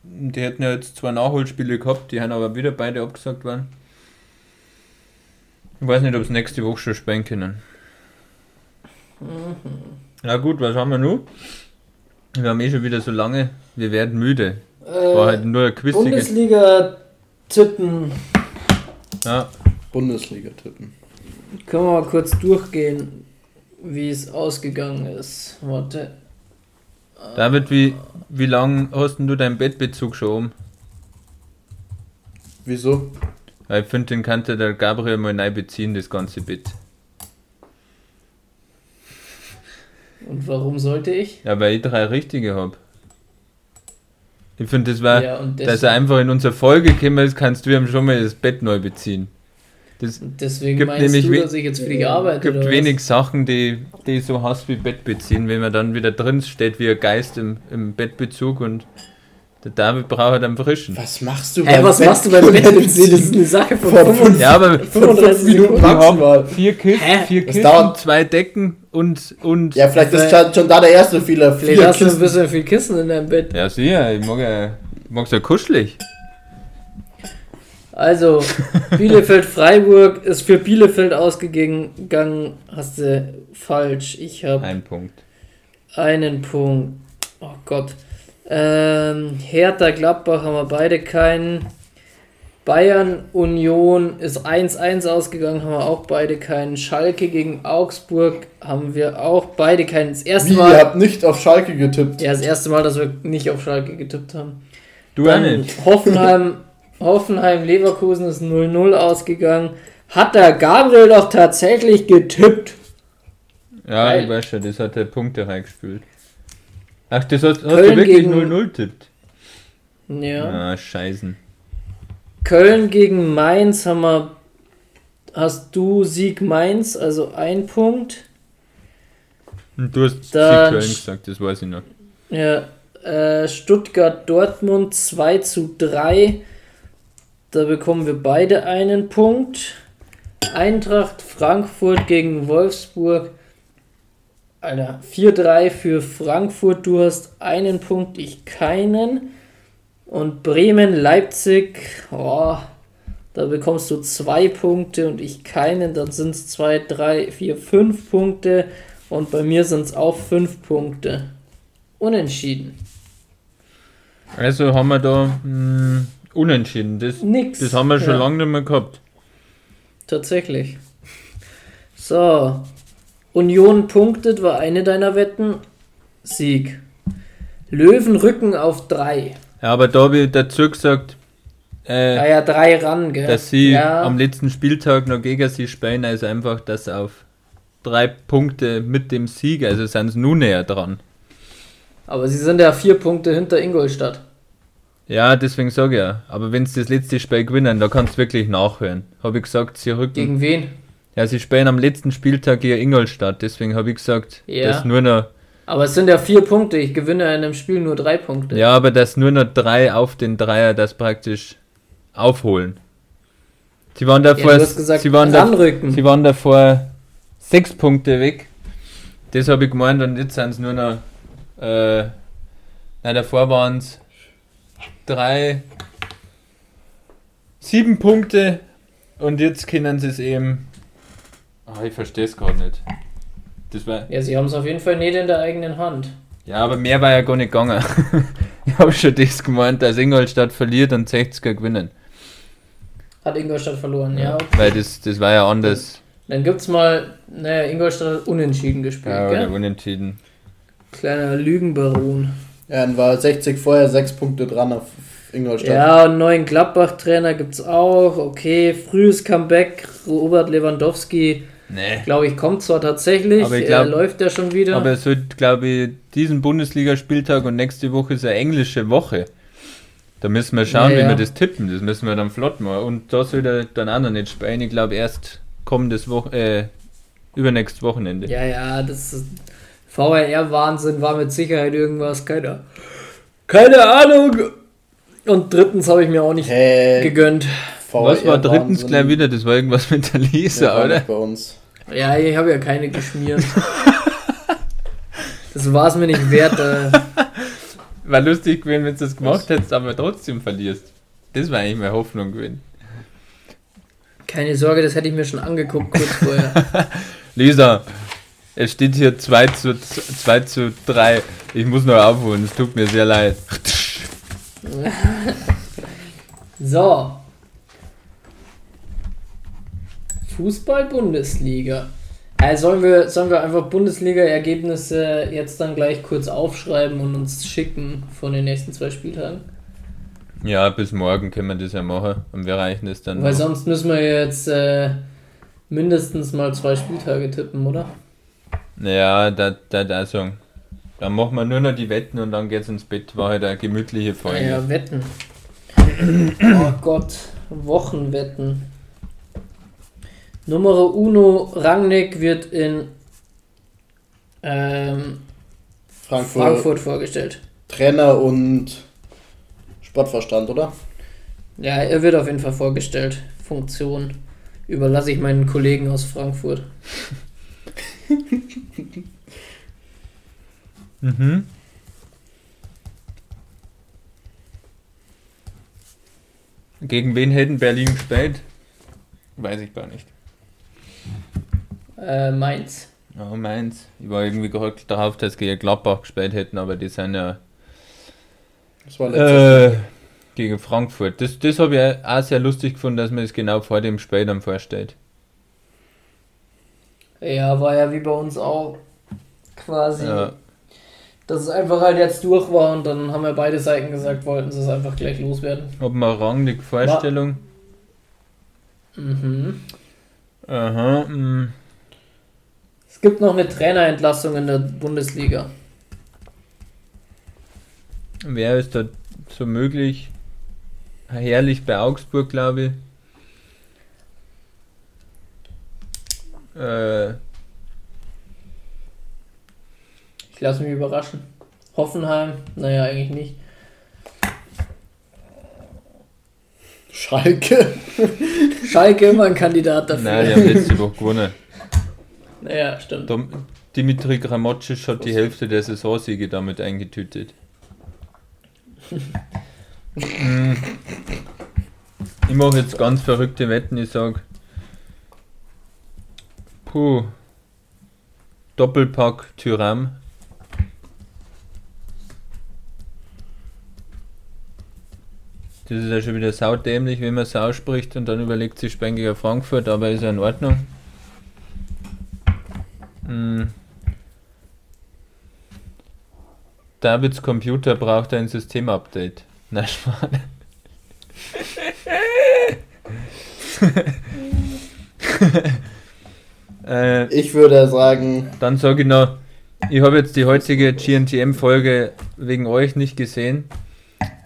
Die hätten ja jetzt zwei Nachholspiele gehabt, die haben aber wieder beide abgesagt worden. Ich weiß nicht, ob es nächste Woche schon spielen können. Mhm. Na gut, was haben wir nun? Wir haben eh schon wieder so lange. Wir werden müde. War halt Äh, nur ein Quiz. Bundesliga tippen. Ja, Bundesliga tippen. Können wir mal kurz durchgehen, wie es ausgegangen ist. Warte. David, wie, wie lange hast denn du deinen Bettbezug schon um? Wieso? Weil ich finde, den könnte der Gabriel mal neu beziehen, das ganze Bett. Und warum sollte ich? Ja, weil ich drei richtige habe. Ich finde, das war, ja, dass er einfach in unsere Folge gekommen ist, kannst du ihm schon mal das Bett neu beziehen. Das deswegen gibt meinst nämlich du, dass ich jetzt für dich arbeite? gibt oder was? wenig Sachen, die, die so hast wie Bett beziehen, wenn man dann wieder drin steht wie ein Geist im, im Bettbezug und der David braucht einen frischen. Was machst du Hä, was machst du beim Bettbeziehen? Das ist eine Sache von Vor 35 Ja, aber 35 Minuten maximal. vier Kissen, Hä? vier Kissen dauert- zwei Decken und, und Ja, vielleicht ist schon- schon da der erste Fehler. Vielleicht hast du ein bisschen viel Kissen in deinem Bett. Ja, sicher, ich mag ja, ich mag's ja kuschelig. Also, [laughs] Bielefeld-Freiburg ist für Bielefeld ausgegangen. Hast du falsch. Ich habe Ein Punkt. einen Punkt. Oh Gott. Ähm, Hertha Gladbach haben wir beide keinen. Bayern Union ist 1-1 ausgegangen, haben wir auch beide keinen. Schalke gegen Augsburg haben wir auch beide keinen. Das erste Wie, ihr Mal. habt nicht auf Schalke getippt. Ja, das erste Mal, dass wir nicht auf Schalke getippt haben. Du auch Dann nicht. Hoffenheim, [laughs] Hoffenheim Leverkusen ist 0-0 ausgegangen. Hat der Gabriel doch tatsächlich getippt. Ja, Geil. ich weiß schon, das hat der Punkte reingespült. Ach, das hast, hast du wirklich gegen- 0-0 tippt? Ja. Ah, scheißen. Köln gegen Mainz haben wir. Hast du Sieg Mainz, also ein Punkt. Und du hast Dann Sieg Köln gesagt, das weiß ich noch. Ja, äh, Stuttgart Dortmund 2 zu 3. Da bekommen wir beide einen Punkt. Eintracht Frankfurt gegen Wolfsburg. Alter, 4-3 für Frankfurt. Du hast einen Punkt, ich keinen. Und Bremen, Leipzig, oh, da bekommst du zwei Punkte und ich keinen. Dann sind es 2, 3, 4, 5 Punkte. Und bei mir sind es auch 5 Punkte. Unentschieden. Also haben wir da mh, unentschieden. Das, Nix. das haben wir schon Ja, lange nicht mehr gehabt. Tatsächlich. So. Union punktet, war eine deiner Wetten. Sieg. Löwen rücken auf 3. Ja, aber da habe ich dazu gesagt, äh, Ja, ja, 3 ran, gell? dass sie ja, am letzten Spieltag noch gegen sie spielen, also einfach, dass auf drei Punkte mit dem Sieg, also sind sie nun näher dran. aber sie sind ja 4 Punkte hinter Ingolstadt. Ja, deswegen sage ich ja. Aber wenn sie das letzte Spiel gewinnen, da kannst du wirklich nachhören. Habe ich gesagt, sie rücken. Gegen wen? Ja, sie spielen am letzten Spieltag gegen Ingolstadt, deswegen habe ich gesagt, Ja. dass nur noch, Aber es sind ja 4 Punkte. Ich gewinne in einem Spiel nur 3 Punkte. ja, aber dass nur noch drei auf den Dreier das praktisch aufholen. Sie waren Ja, davor, du hast gesagt, sie waren da, sie waren davor sechs Punkte weg. Das habe ich gemeint und jetzt sind es nur noch, äh, nein, davor waren es drei, sieben Punkte und jetzt können sie es eben, ah, ich verstehe es gerade nicht. Das war, Ja, sie haben es auf jeden Fall nicht in der eigenen Hand. Ja, aber mehr war ja gar nicht gegangen. [laughs] Ich habe schon das gemeint, dass Ingolstadt verliert und 60er gewinnen. Hat Ingolstadt verloren, ja. Okay. Weil das, das war ja anders. Dann gibt's mal, naja, Ingolstadt hat unentschieden gespielt, Ja, gell? unentschieden. Kleiner Lügenbaron. Ja, dann war 60 vorher sechs Punkte dran auf Ingolstadt. Ja, und neuen Gladbach-Trainer gibt's auch. Okay, frühes Comeback. Robert Lewandowski, Nee. glaube ich, kommt zwar tatsächlich. Aber er glaub- läuft ja schon wieder. Aber es wird, glaube ich, diesen Bundesligaspieltag und nächste Woche ist eine englische Woche. Da müssen wir schauen, Ja, wie wir das tippen. Das müssen wir dann flott machen. Und da soll er dann auch noch nicht spielen. Ich glaube, erst kommendes Woche, äh, übernächstes Wochenende. ja, ja, das ist. VRR-Wahnsinn war mit Sicherheit irgendwas. Keine, keine Ahnung. Und drittens habe ich mir auch nicht Hey, gegönnt. Was war drittens Wahnsinn. gleich wieder? Das war irgendwas mit der Ja, Lisa, war oder? bei uns. Ja, ich habe ja keine geschmiert. [laughs] das war es mir nicht wert. Äh, War lustig gewesen, wenn du das gemacht hättest, aber trotzdem verlierst. Das war eigentlich meine Hoffnung gewesen. keine Sorge, das hätte ich mir schon angeguckt kurz vorher. [laughs] Lisa, es steht hier 2 zu, 2 zu 3. Ich muss noch aufholen, es tut mir sehr leid. [laughs] So. Fußball-Bundesliga. Äh, sollen, wir, sollen wir einfach Bundesliga-Ergebnisse jetzt dann gleich kurz aufschreiben und uns schicken von den nächsten zwei Spieltagen? Ja, bis morgen können wir das ja machen und wir reichen das dann. Weil noch. sonst müssen wir jetzt äh, mindestens mal zwei Spieltage tippen, oder? Ja, da, da, da. Dann machen wir nur noch die Wetten und dann geht's ins Bett. War halt eine gemütliche Folge. Ja, Wetten. [coughs] oh Gott, Wochenwetten. Numero uno, Rangnick wird in ähm, Frankfurt, Frankfurt vorgestellt. Trainer und Sportverstand, oder? Ja, er wird auf jeden Fall vorgestellt. Funktion überlasse ich meinen Kollegen aus Frankfurt. [laughs] Mhm. Gegen wen hätten Berlin gespielt? Weiß ich gar nicht. Äh, Mainz. Oh, meins. Ich war irgendwie gehockt darauf, dass sie gegen Gladbach gespielt hätten, aber die sind ja Das war letztes äh, gegen Frankfurt. Das, das habe ich auch sehr lustig gefunden, dass man das genau vor dem Spiel dann vorstellt. Ja, war ja wie bei uns auch quasi, Ja. dass es einfach halt jetzt durch war und dann haben ja beide Seiten gesagt, wollten sie es einfach gleich loswerden. Ob man rangig Vorstellung. Mhm. Aha. mm. Mh. Es gibt noch eine Trainerentlassung in der Bundesliga. Wer ist da so möglich? Herrlich bei Augsburg, glaube ich. Äh, Ich lasse mich überraschen. Hoffenheim? Naja, eigentlich nicht. Schalke. [laughs] Schalke immer ein Kandidat dafür. nein, die haben letzte Woche gewonnen. naja, stimmt. Dom- Dimitri Gramotschisch hat die Hälfte der Saisonsiege damit eingetütet. Mm. [laughs] ich mache jetzt ganz verrückte Wetten, ich sag. Puh. Doppelpack Tyram. Das ist ja schon wieder saudämlich, wenn man Sau spricht und dann überlegt sich Spengiger Frankfurt, aber ist ja in Ordnung. Mm. Davids Computer braucht ein Systemupdate. [laughs] Na, schade. [laughs] äh, Ich würde sagen, dann sage ich noch, ich habe jetzt die heutige GNTM-Folge wegen euch nicht gesehen,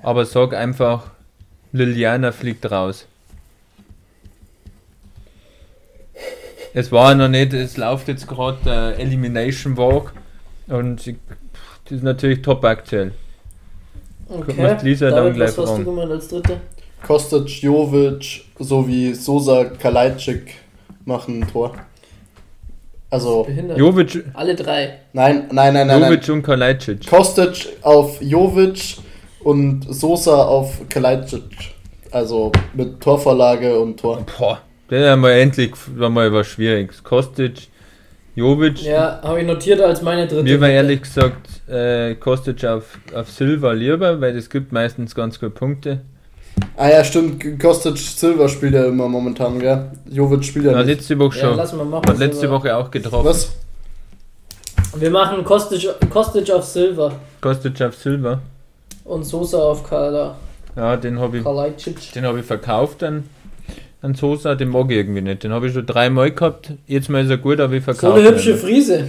aber sag einfach, Liliana fliegt raus. Es war noch nicht, es läuft jetzt gerade der Elimination Walk und ich, das ist natürlich top aktuell. Guck mal, Lisa dann David, gleich was hast du gemeint als Dritte? Kostic, Jovic sowie Sosa Kalajdzic machen ein Tor. Also. Jovic, Alle drei. nein, nein, nein, nein. nein. Jovic und Kalajdzic. Kostic auf Jovic und Sosa auf Kalajdzic. Also mit Torvorlage und Tor. Boah, der haben wir endlich war mal was Schwieriges. Kostic, Jovic. Ja, habe ich notiert als meine dritte. Mir war ehrlich gesagt äh, Kostic auf, auf Silva lieber, weil das gibt meistens ganz gute Punkte. Ah ja, stimmt. Kostic Silva spielt ja immer momentan, gell? Jovic spielt ja Na, nicht. letzte Woche Ja, schon. lass mal machen. Hat letzte Silva. Woche auch getroffen. Was? Wir machen Kostic, Kostic auf Silver Kostic auf Silva. und Sosa auf Kala. Ja, den habe ich, Kalajdzic. den hab ich verkauft an, an Sosa, den mag ich irgendwie nicht. Den habe ich schon dreimal gehabt. Jetzt mal ist er gut, aber ich So verkaufe eine hübsche Friese.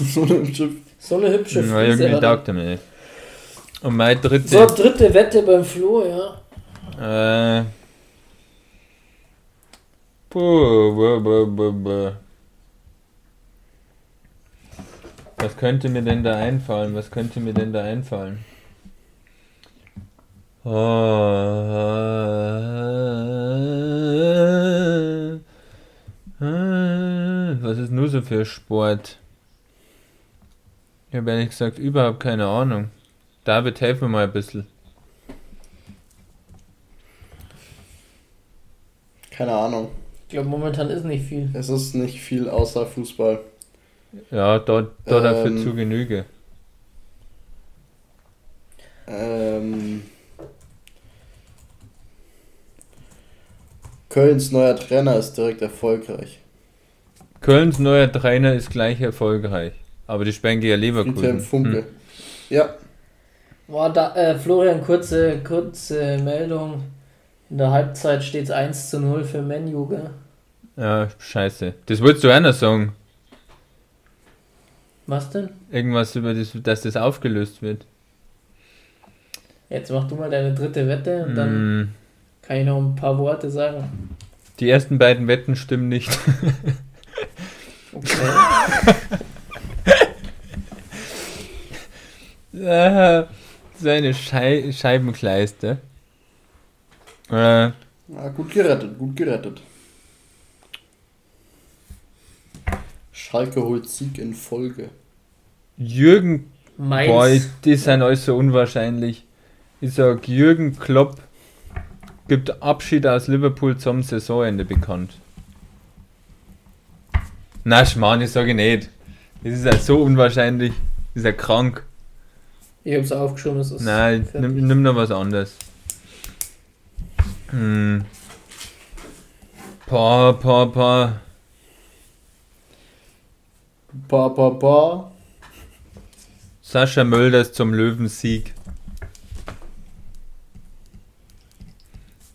so ein Schiff. So eine hübsche Ja, Friese. irgendwie hat er. taugt er mir nicht. Und meine dritte. So, dritte Wette beim Flo, ja. Äh. Buh, buh, buh. Was könnte mir denn da einfallen? Was könnte mir denn da einfallen? Oh. Was ist nur so für Sport? Ich habe ehrlich gesagt überhaupt keine Ahnung. David, helf mir mal ein bisschen. Keine Ahnung. Ich glaube, momentan ist nicht viel. Es ist nicht viel außer Fußball. Ja, da dafür Ähm. zu Genüge. Ähm, Kölns neuer Trainer ist direkt erfolgreich. Kölns neuer Trainer ist gleich erfolgreich. Aber die gegen Friedhelm Leverkusen. Funke. Hm. Ja, Boah, da, äh, Florian, kurze, kurze Meldung. In der Halbzeit steht es 1 zu 0 für Menu, gell? Ja, scheiße. Das wolltest du einer sagen. Was denn? Irgendwas über das, dass das aufgelöst wird. Jetzt mach du mal deine dritte Wette und dann Mm, kann ich noch ein paar Worte sagen. Die ersten beiden Wetten stimmen nicht. [laughs] Okay. [laughs] Ah, so eine Schei Scheibenkleiste. Äh, ja, gut gerettet, gut gerettet. Schalke holt Sieg in Folge. Jürgen Mainz. Boah, die sind alles so unwahrscheinlich. Ich sag, Jürgen Klopp gibt Abschied aus Liverpool zum Saisonende bekannt. Na, Schmarrn, ich sage nicht. Das ist ja so unwahrscheinlich. Das ist ja krank. Ich hab's aufgeschoben, es ist. Nein, nimm, nimm noch was anderes. Hm. Pa, pa, pa. Pa, pa, pa. Sascha Mölders zum Löwensieg.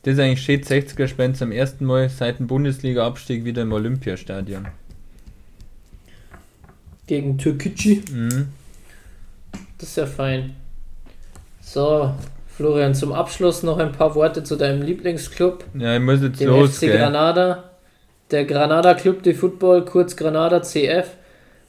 Das ist eigentlich steht 60er Spend zum ersten Mal seit dem Bundesliga-Abstieg wieder im Olympiastadion. Gegen Türkgücü. Mhm. Das ist ja fein. So, Florian, zum Abschluss noch ein paar Worte zu deinem Lieblingsclub, Ja, ich muss jetzt dem los, FC gell? Granada. Der Granada Club de Football, kurz Granada CF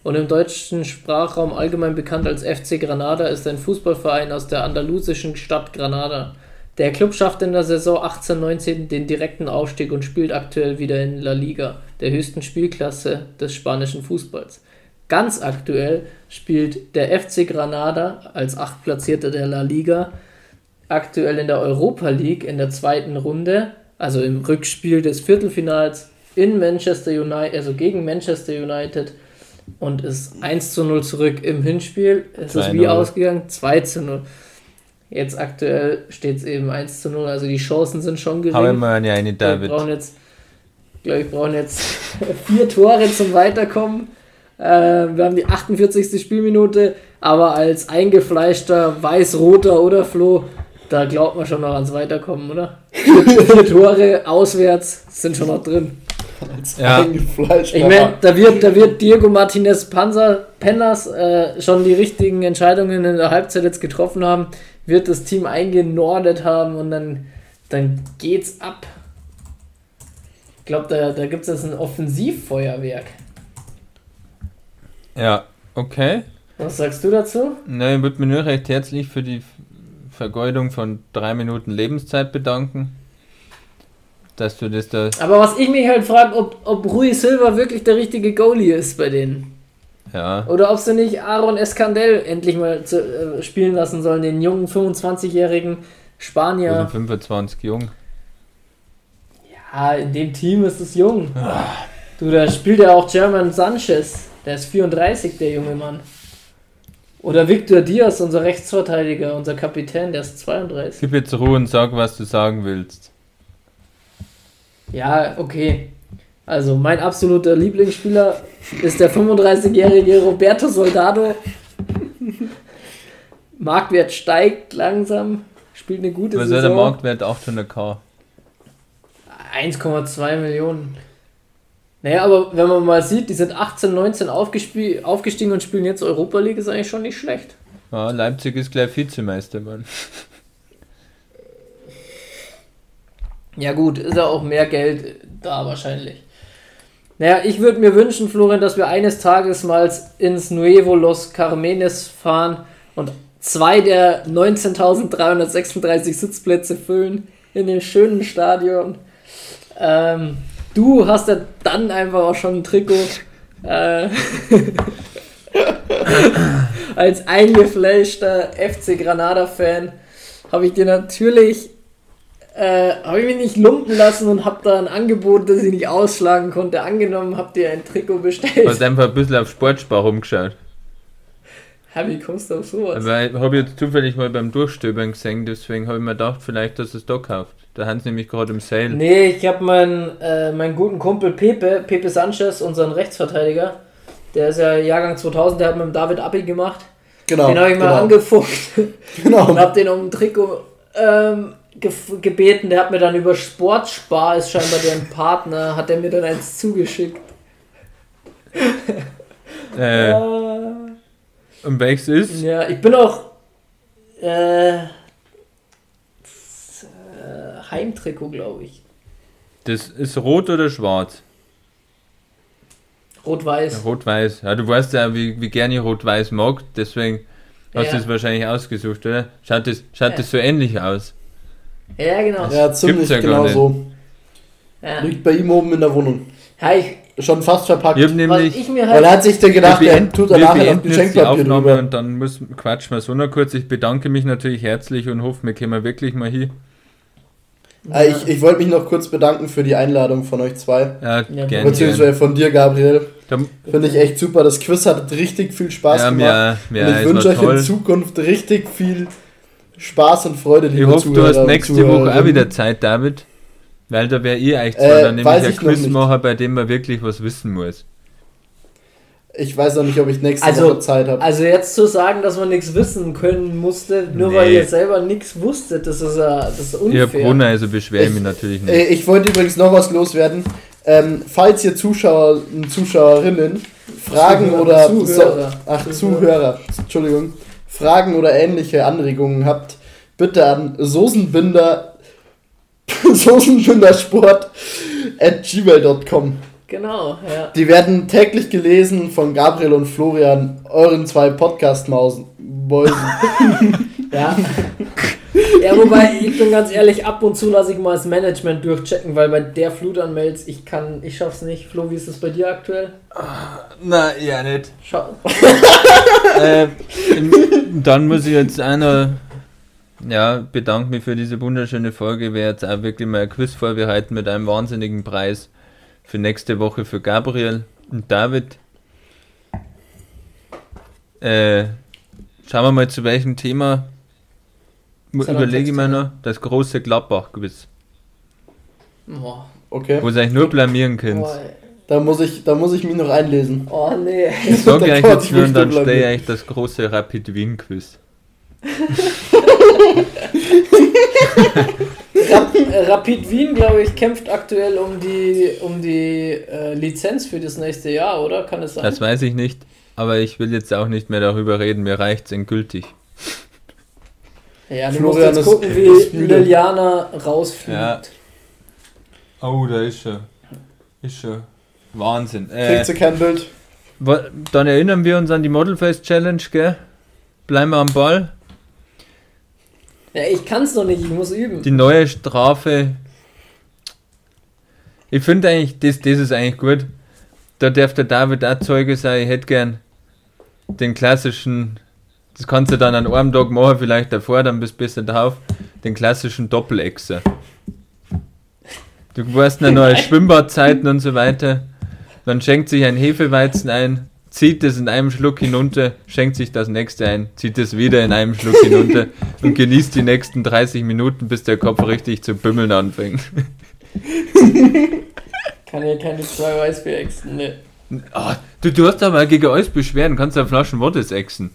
und im deutschen Sprachraum allgemein bekannt als FC Granada, ist ein Fußballverein aus der andalusischen Stadt Granada. Der Club schafft in der Saison 18-19 den direkten Aufstieg und spielt aktuell wieder in La Liga, der höchsten Spielklasse des spanischen Fußballs. Ganz aktuell spielt der FC Granada als Achtplatzierter der La Liga aktuell in der Europa League in der zweiten Runde, also im Rückspiel des Viertelfinals in Manchester United, also gegen Manchester United und ist 1 zu 0 zurück im Hinspiel. Es ist wie 2-0. ausgegangen? 2 zu 0. Jetzt aktuell steht es eben 1 zu 0, also die Chancen sind schon gering. mal eine, eine Wir David. brauchen jetzt, glaube, ich brauchen jetzt [laughs] vier Tore zum Weiterkommen. Äh, wir haben die 48. Spielminute, aber als eingefleischter weiß-roter oder Flo, da glaubt man schon noch ans Weiterkommen, oder? [laughs] vier Tore auswärts sind schon noch drin. Als Ja. eingefleischter Ich meine, da wird, da wird Diego Martinez Panzer Penners äh, schon die richtigen Entscheidungen in der Halbzeit jetzt getroffen haben, wird das Team eingenordet haben und dann, dann geht's ab. Ich glaube, da, da gibt es jetzt ein Offensivfeuerwerk. Ja, okay. Was sagst du dazu? Na, ich würde mich nur recht herzlich für die Vergeudung von drei Minuten Lebenszeit bedanken. Dass du das da. Aber was ich mich halt frage, ob, ob Rui Silva wirklich der richtige Goalie ist bei denen. Ja. Oder ob sie nicht Aaron Escandel endlich mal zu, äh, spielen lassen sollen, den jungen 25-jährigen Spanier. Ja. 25 jung. Ja, in dem Team ist es jung. Du, da spielt ja auch German Sanchez. Der ist 34, der junge Mann. Oder Victor Diaz, unser Rechtsverteidiger, unser Kapitän, der ist 32. Gib jetzt Ruhe und sag, was du sagen willst. Ja, okay. Also mein absoluter Lieblingsspieler ist der 35-jährige Roberto Soldado. Marktwert steigt langsam, spielt eine gute Was ist der Saison. Marktwert 800k? 1,2 Millionen. Naja, aber wenn man mal sieht, die sind 18, 19 aufgespie- aufgestiegen und spielen jetzt Europa League, ist eigentlich schon nicht schlecht. Ja, Leipzig ist gleich Vizemeister, Mann. [laughs] Ja gut, ist ja auch mehr Geld da wahrscheinlich. Naja, ich würde mir wünschen, Florian, dass wir eines Tages mal ins Nuevo Los Carmenes fahren und zwei der 19.336 Sitzplätze füllen in dem schönen Stadion. Ähm, du hast ja dann einfach auch schon ein Trikot. Äh, [laughs] als eingefleischter FC Granada-Fan habe ich dir natürlich äh, habe ich mich nicht lumpen lassen und habe da ein Angebot, das ich nicht ausschlagen konnte, angenommen, habe dir ein Trikot Du bestellt. hast einfach ein bisschen auf Sportspar rumgeschaut. Ja, wie kommst du auf sowas? Ich habe jetzt zufällig mal beim Durchstöbern gesehen, deswegen habe ich mir gedacht, vielleicht, dass es da kauft. Da haben sie nämlich gerade im Sale. Nee, ich habe meinen, äh, meinen guten Kumpel Pepe, Pepe Sanchez, unseren Rechtsverteidiger, der ist ja Jahrgang 2000, der hat mit dem David Abi gemacht. Genau. den habe ich mal genau. angefuckt [laughs] und Genau. habe den um ein Trikot ähm, gef- gebeten. Der hat mir dann über Sportspar, ist scheinbar deren Partner, hat er mir dann eins zugeschickt. Äh, Ah. und welches ist? Ja, ich bin auch äh, Heimtrikot, glaube ich. Das ist rot oder schwarz? Rot-Weiß. Rot-Weiß. Ja, du weißt ja, wie, wie gerne ich Rot-Weiß mag, deswegen hast Ja. du es wahrscheinlich ausgesucht, oder? Schaut das, schaut Ja. das so ähnlich aus? Ja, genau. Ja, Ja, ziemlich ja genau so. ja. Liegt bei ihm oben in der Wohnung. ich, Schon fast verpackt. Ich nämlich. ich mir Weil halt. er hat sich dann gedacht, er tut danach die Geschenkpapier Aufnahme drüber. und dann muss, quatschen wir so noch kurz. Ich bedanke mich natürlich herzlich und hoffe, wir kommen wirklich mal hier. Ah, ich ich wollte mich noch kurz bedanken für die Einladung von euch zwei. Ja, Ja, gerne. Gern. Beziehungsweise von dir, Gabriel. Finde ich echt super. Das Quiz hat richtig viel Spaß ja, gemacht. ja, ja, und ich wünsche euch in toll. Zukunft richtig viel Spaß und Freude, Ich liebe hoffe, du Zuhörer hast und nächste Woche auch wieder Zeit, David. Weil da wäre ihr eigentlich Äh, zwar dann nämlich ein ich Quiz machen, bei dem man wirklich was wissen muss. Ich weiß noch nicht, ob ich nächste Also- Woche Zeit habe. Also jetzt zu sagen, dass man nichts wissen können musste, nur Nee. weil ihr selber nichts wusstet, das ist ja das ist Ich unfair. Corona, also beschwere ich Ich- mich natürlich nicht. Äh, ich wollte übrigens noch was loswerden. Ähm, falls ihr Zuschauer und Zuschauerinnen Fragen Zuhörer, oder Zuhörer. So, ach Zuhörer. Zuhörer, Entschuldigung, Fragen oder ähnliche Anregungen habt, bitte an Soßenbinder [laughs] Soßenbindersport at gmail.com. Genau, ja. Die werden täglich gelesen von Gabriel und Florian, euren zwei Podcast-Mausen. Mäusen. [laughs] Ja. ja, wobei, ich bin ganz ehrlich, ab und zu lasse ich mal das Management durchchecken, weil bei der Flut an Mails, ich kann, ich schaff's nicht. Flo, wie ist es bei dir aktuell? Na, ja nicht. Schau. [laughs] äh, dann muss ich jetzt einer, ja, bedanke mich für diese wunderschöne Folge. Ich werde jetzt auch wirklich mal ein Quiz vorbereiten mit einem wahnsinnigen Preis für nächste Woche für Gabriel und David. Äh, schauen wir mal zu welchem Thema. Er Überlege ich mir noch. Das große Gladbach-Quiz. Okay, Wo ihr euch nur blamieren könnt. Boah, da muss ich, da muss ich mich noch einlesen. oh nee. [laughs] Ich sage [laughs] euch jetzt ich nur und dann stehe ich das große Rapid Wien Quiz. Rap äh, Rapid Wien, glaube ich, kämpft aktuell um die, um die äh, Lizenz für das nächste Jahr, oder? Kann es sein? Das weiß ich nicht, aber ich will jetzt auch nicht mehr darüber reden, mir reicht's endgültig. ja, du Florian musst jetzt gucken, wie. Liliana rausfliegt. Ja. Oh, da ist schon. Ist schon. Wahnsinn. Kriegt Äh, sie kein Bild? dann erinnern wir uns an die Modelfest Challenge, gell? Bleiben wir am Ball. Ja, ich kann es noch nicht, ich muss üben. Die neue Strafe. Ich finde eigentlich, das, das ist eigentlich gut. Da darf der David auch Zeuge sein. Ich hätte gern den klassischen, das kannst du dann an einem Tag machen, vielleicht davor, dann bist du besser drauf, den klassischen Doppelechser. Du weißt noch neue [laughs] Schwimmbadzeiten und so weiter. Dann schenkt sich ein Hefeweizen ein, zieht es in einem Schluck hinunter, schenkt sich das nächste ein, zieht es wieder in einem Schluck hinunter und genießt die nächsten 30 Minuten, bis der Kopf richtig zu bümmeln anfängt. Kann ja keine zwei Weißbier exen, ne. Oh, du, du hast aber gegen alles Beschwerden, kannst du Flaschen Wortes exen.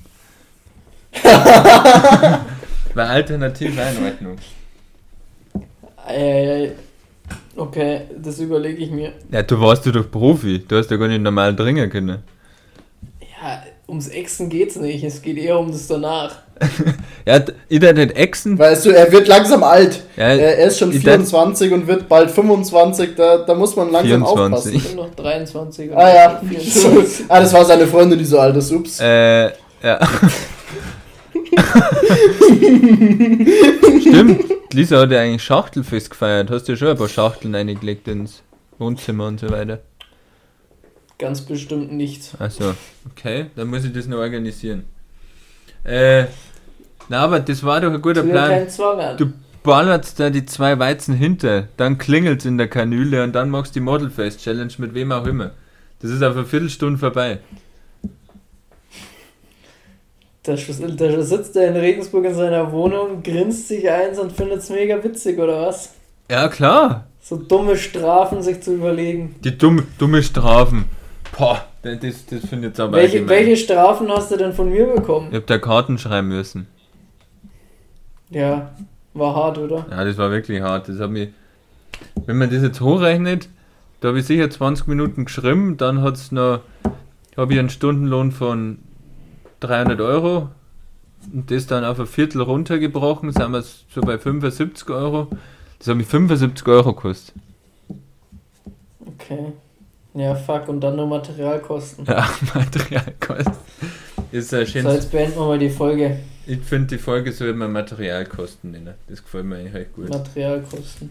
[laughs] War alternative Einordnung. Okay, das überlege ich mir. Ja, du warst du doch Profi. Du hast ja gar nicht normal dringen können. Ja, ums Exen geht's nicht. Es geht eher um das danach. [laughs] ja, nicht exen. Weißt du, er wird langsam alt. Ja, er ist schon 24 und wird bald 25. Da, da muss man langsam 24. aufpassen. Ich bin noch 23. und Ah ja. 24. [laughs] ah, das war seine Freundin, die so alt ist. Ups. Äh, ja. [laughs] Stimmt. Lisa hat ja eigentlich Schachtelfest gefeiert. Hast du ja schon ein paar Schachteln eingelegt ins Wohnzimmer und so weiter. Ganz bestimmt nicht. Also, okay, dann muss ich das noch organisieren. Äh, na, aber das war doch ein guter Tu Plan. Du ballerst da die zwei Weizen hinter, dann klingelt's in der Kanüle und dann machst du die Modelfest Challenge mit wem auch immer. Das ist auf eine Viertelstunde vorbei. Da, sitzt er in Regensburg in seiner Wohnung, grinst sich eins und findet es mega witzig, oder was? Ja, klar. So dumme Strafen sich zu überlegen. Die dumme, dumme Strafen. Boah, das, das finde ich jetzt aber Welche, welche Strafen hast du denn von mir bekommen? Ich hab da Karten schreiben müssen. Ja, war hart, oder? Ja, das war wirklich hart. Das hat mich, wenn man das jetzt hochrechnet, da habe ich sicher 20 Minuten geschrieben, dann hat's noch, habe ich einen Stundenlohn von 300 Euro und das dann auf ein Viertel runtergebrochen, sind wir so bei 75 Euro. Das hat mich 75 Euro gekostet. Okay. Ja, fuck, und dann nur Materialkosten. Ja, [laughs] Materialkosten. Ist ein So, schönes. jetzt beenden wir mal die Folge. Ich finde, die Folge soll man Materialkosten nennen. Das gefällt mir eigentlich recht gut. Materialkosten.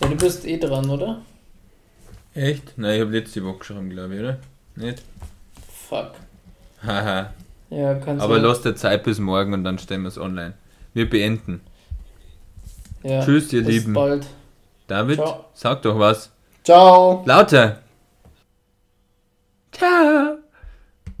Ja, du bist eh dran, oder? Echt? Nein, ich habe letzte Woche geschrieben, glaube ich, oder? Nicht? Fuck. Haha. Ja, kannst Aber du. lass der Zeit bis morgen und dann stellen wir es online. Wir beenden. Ja, Tschüss, ihr bis Lieben. bald. David, Ciao. sag doch was. Ciao. Lauter! Ciao!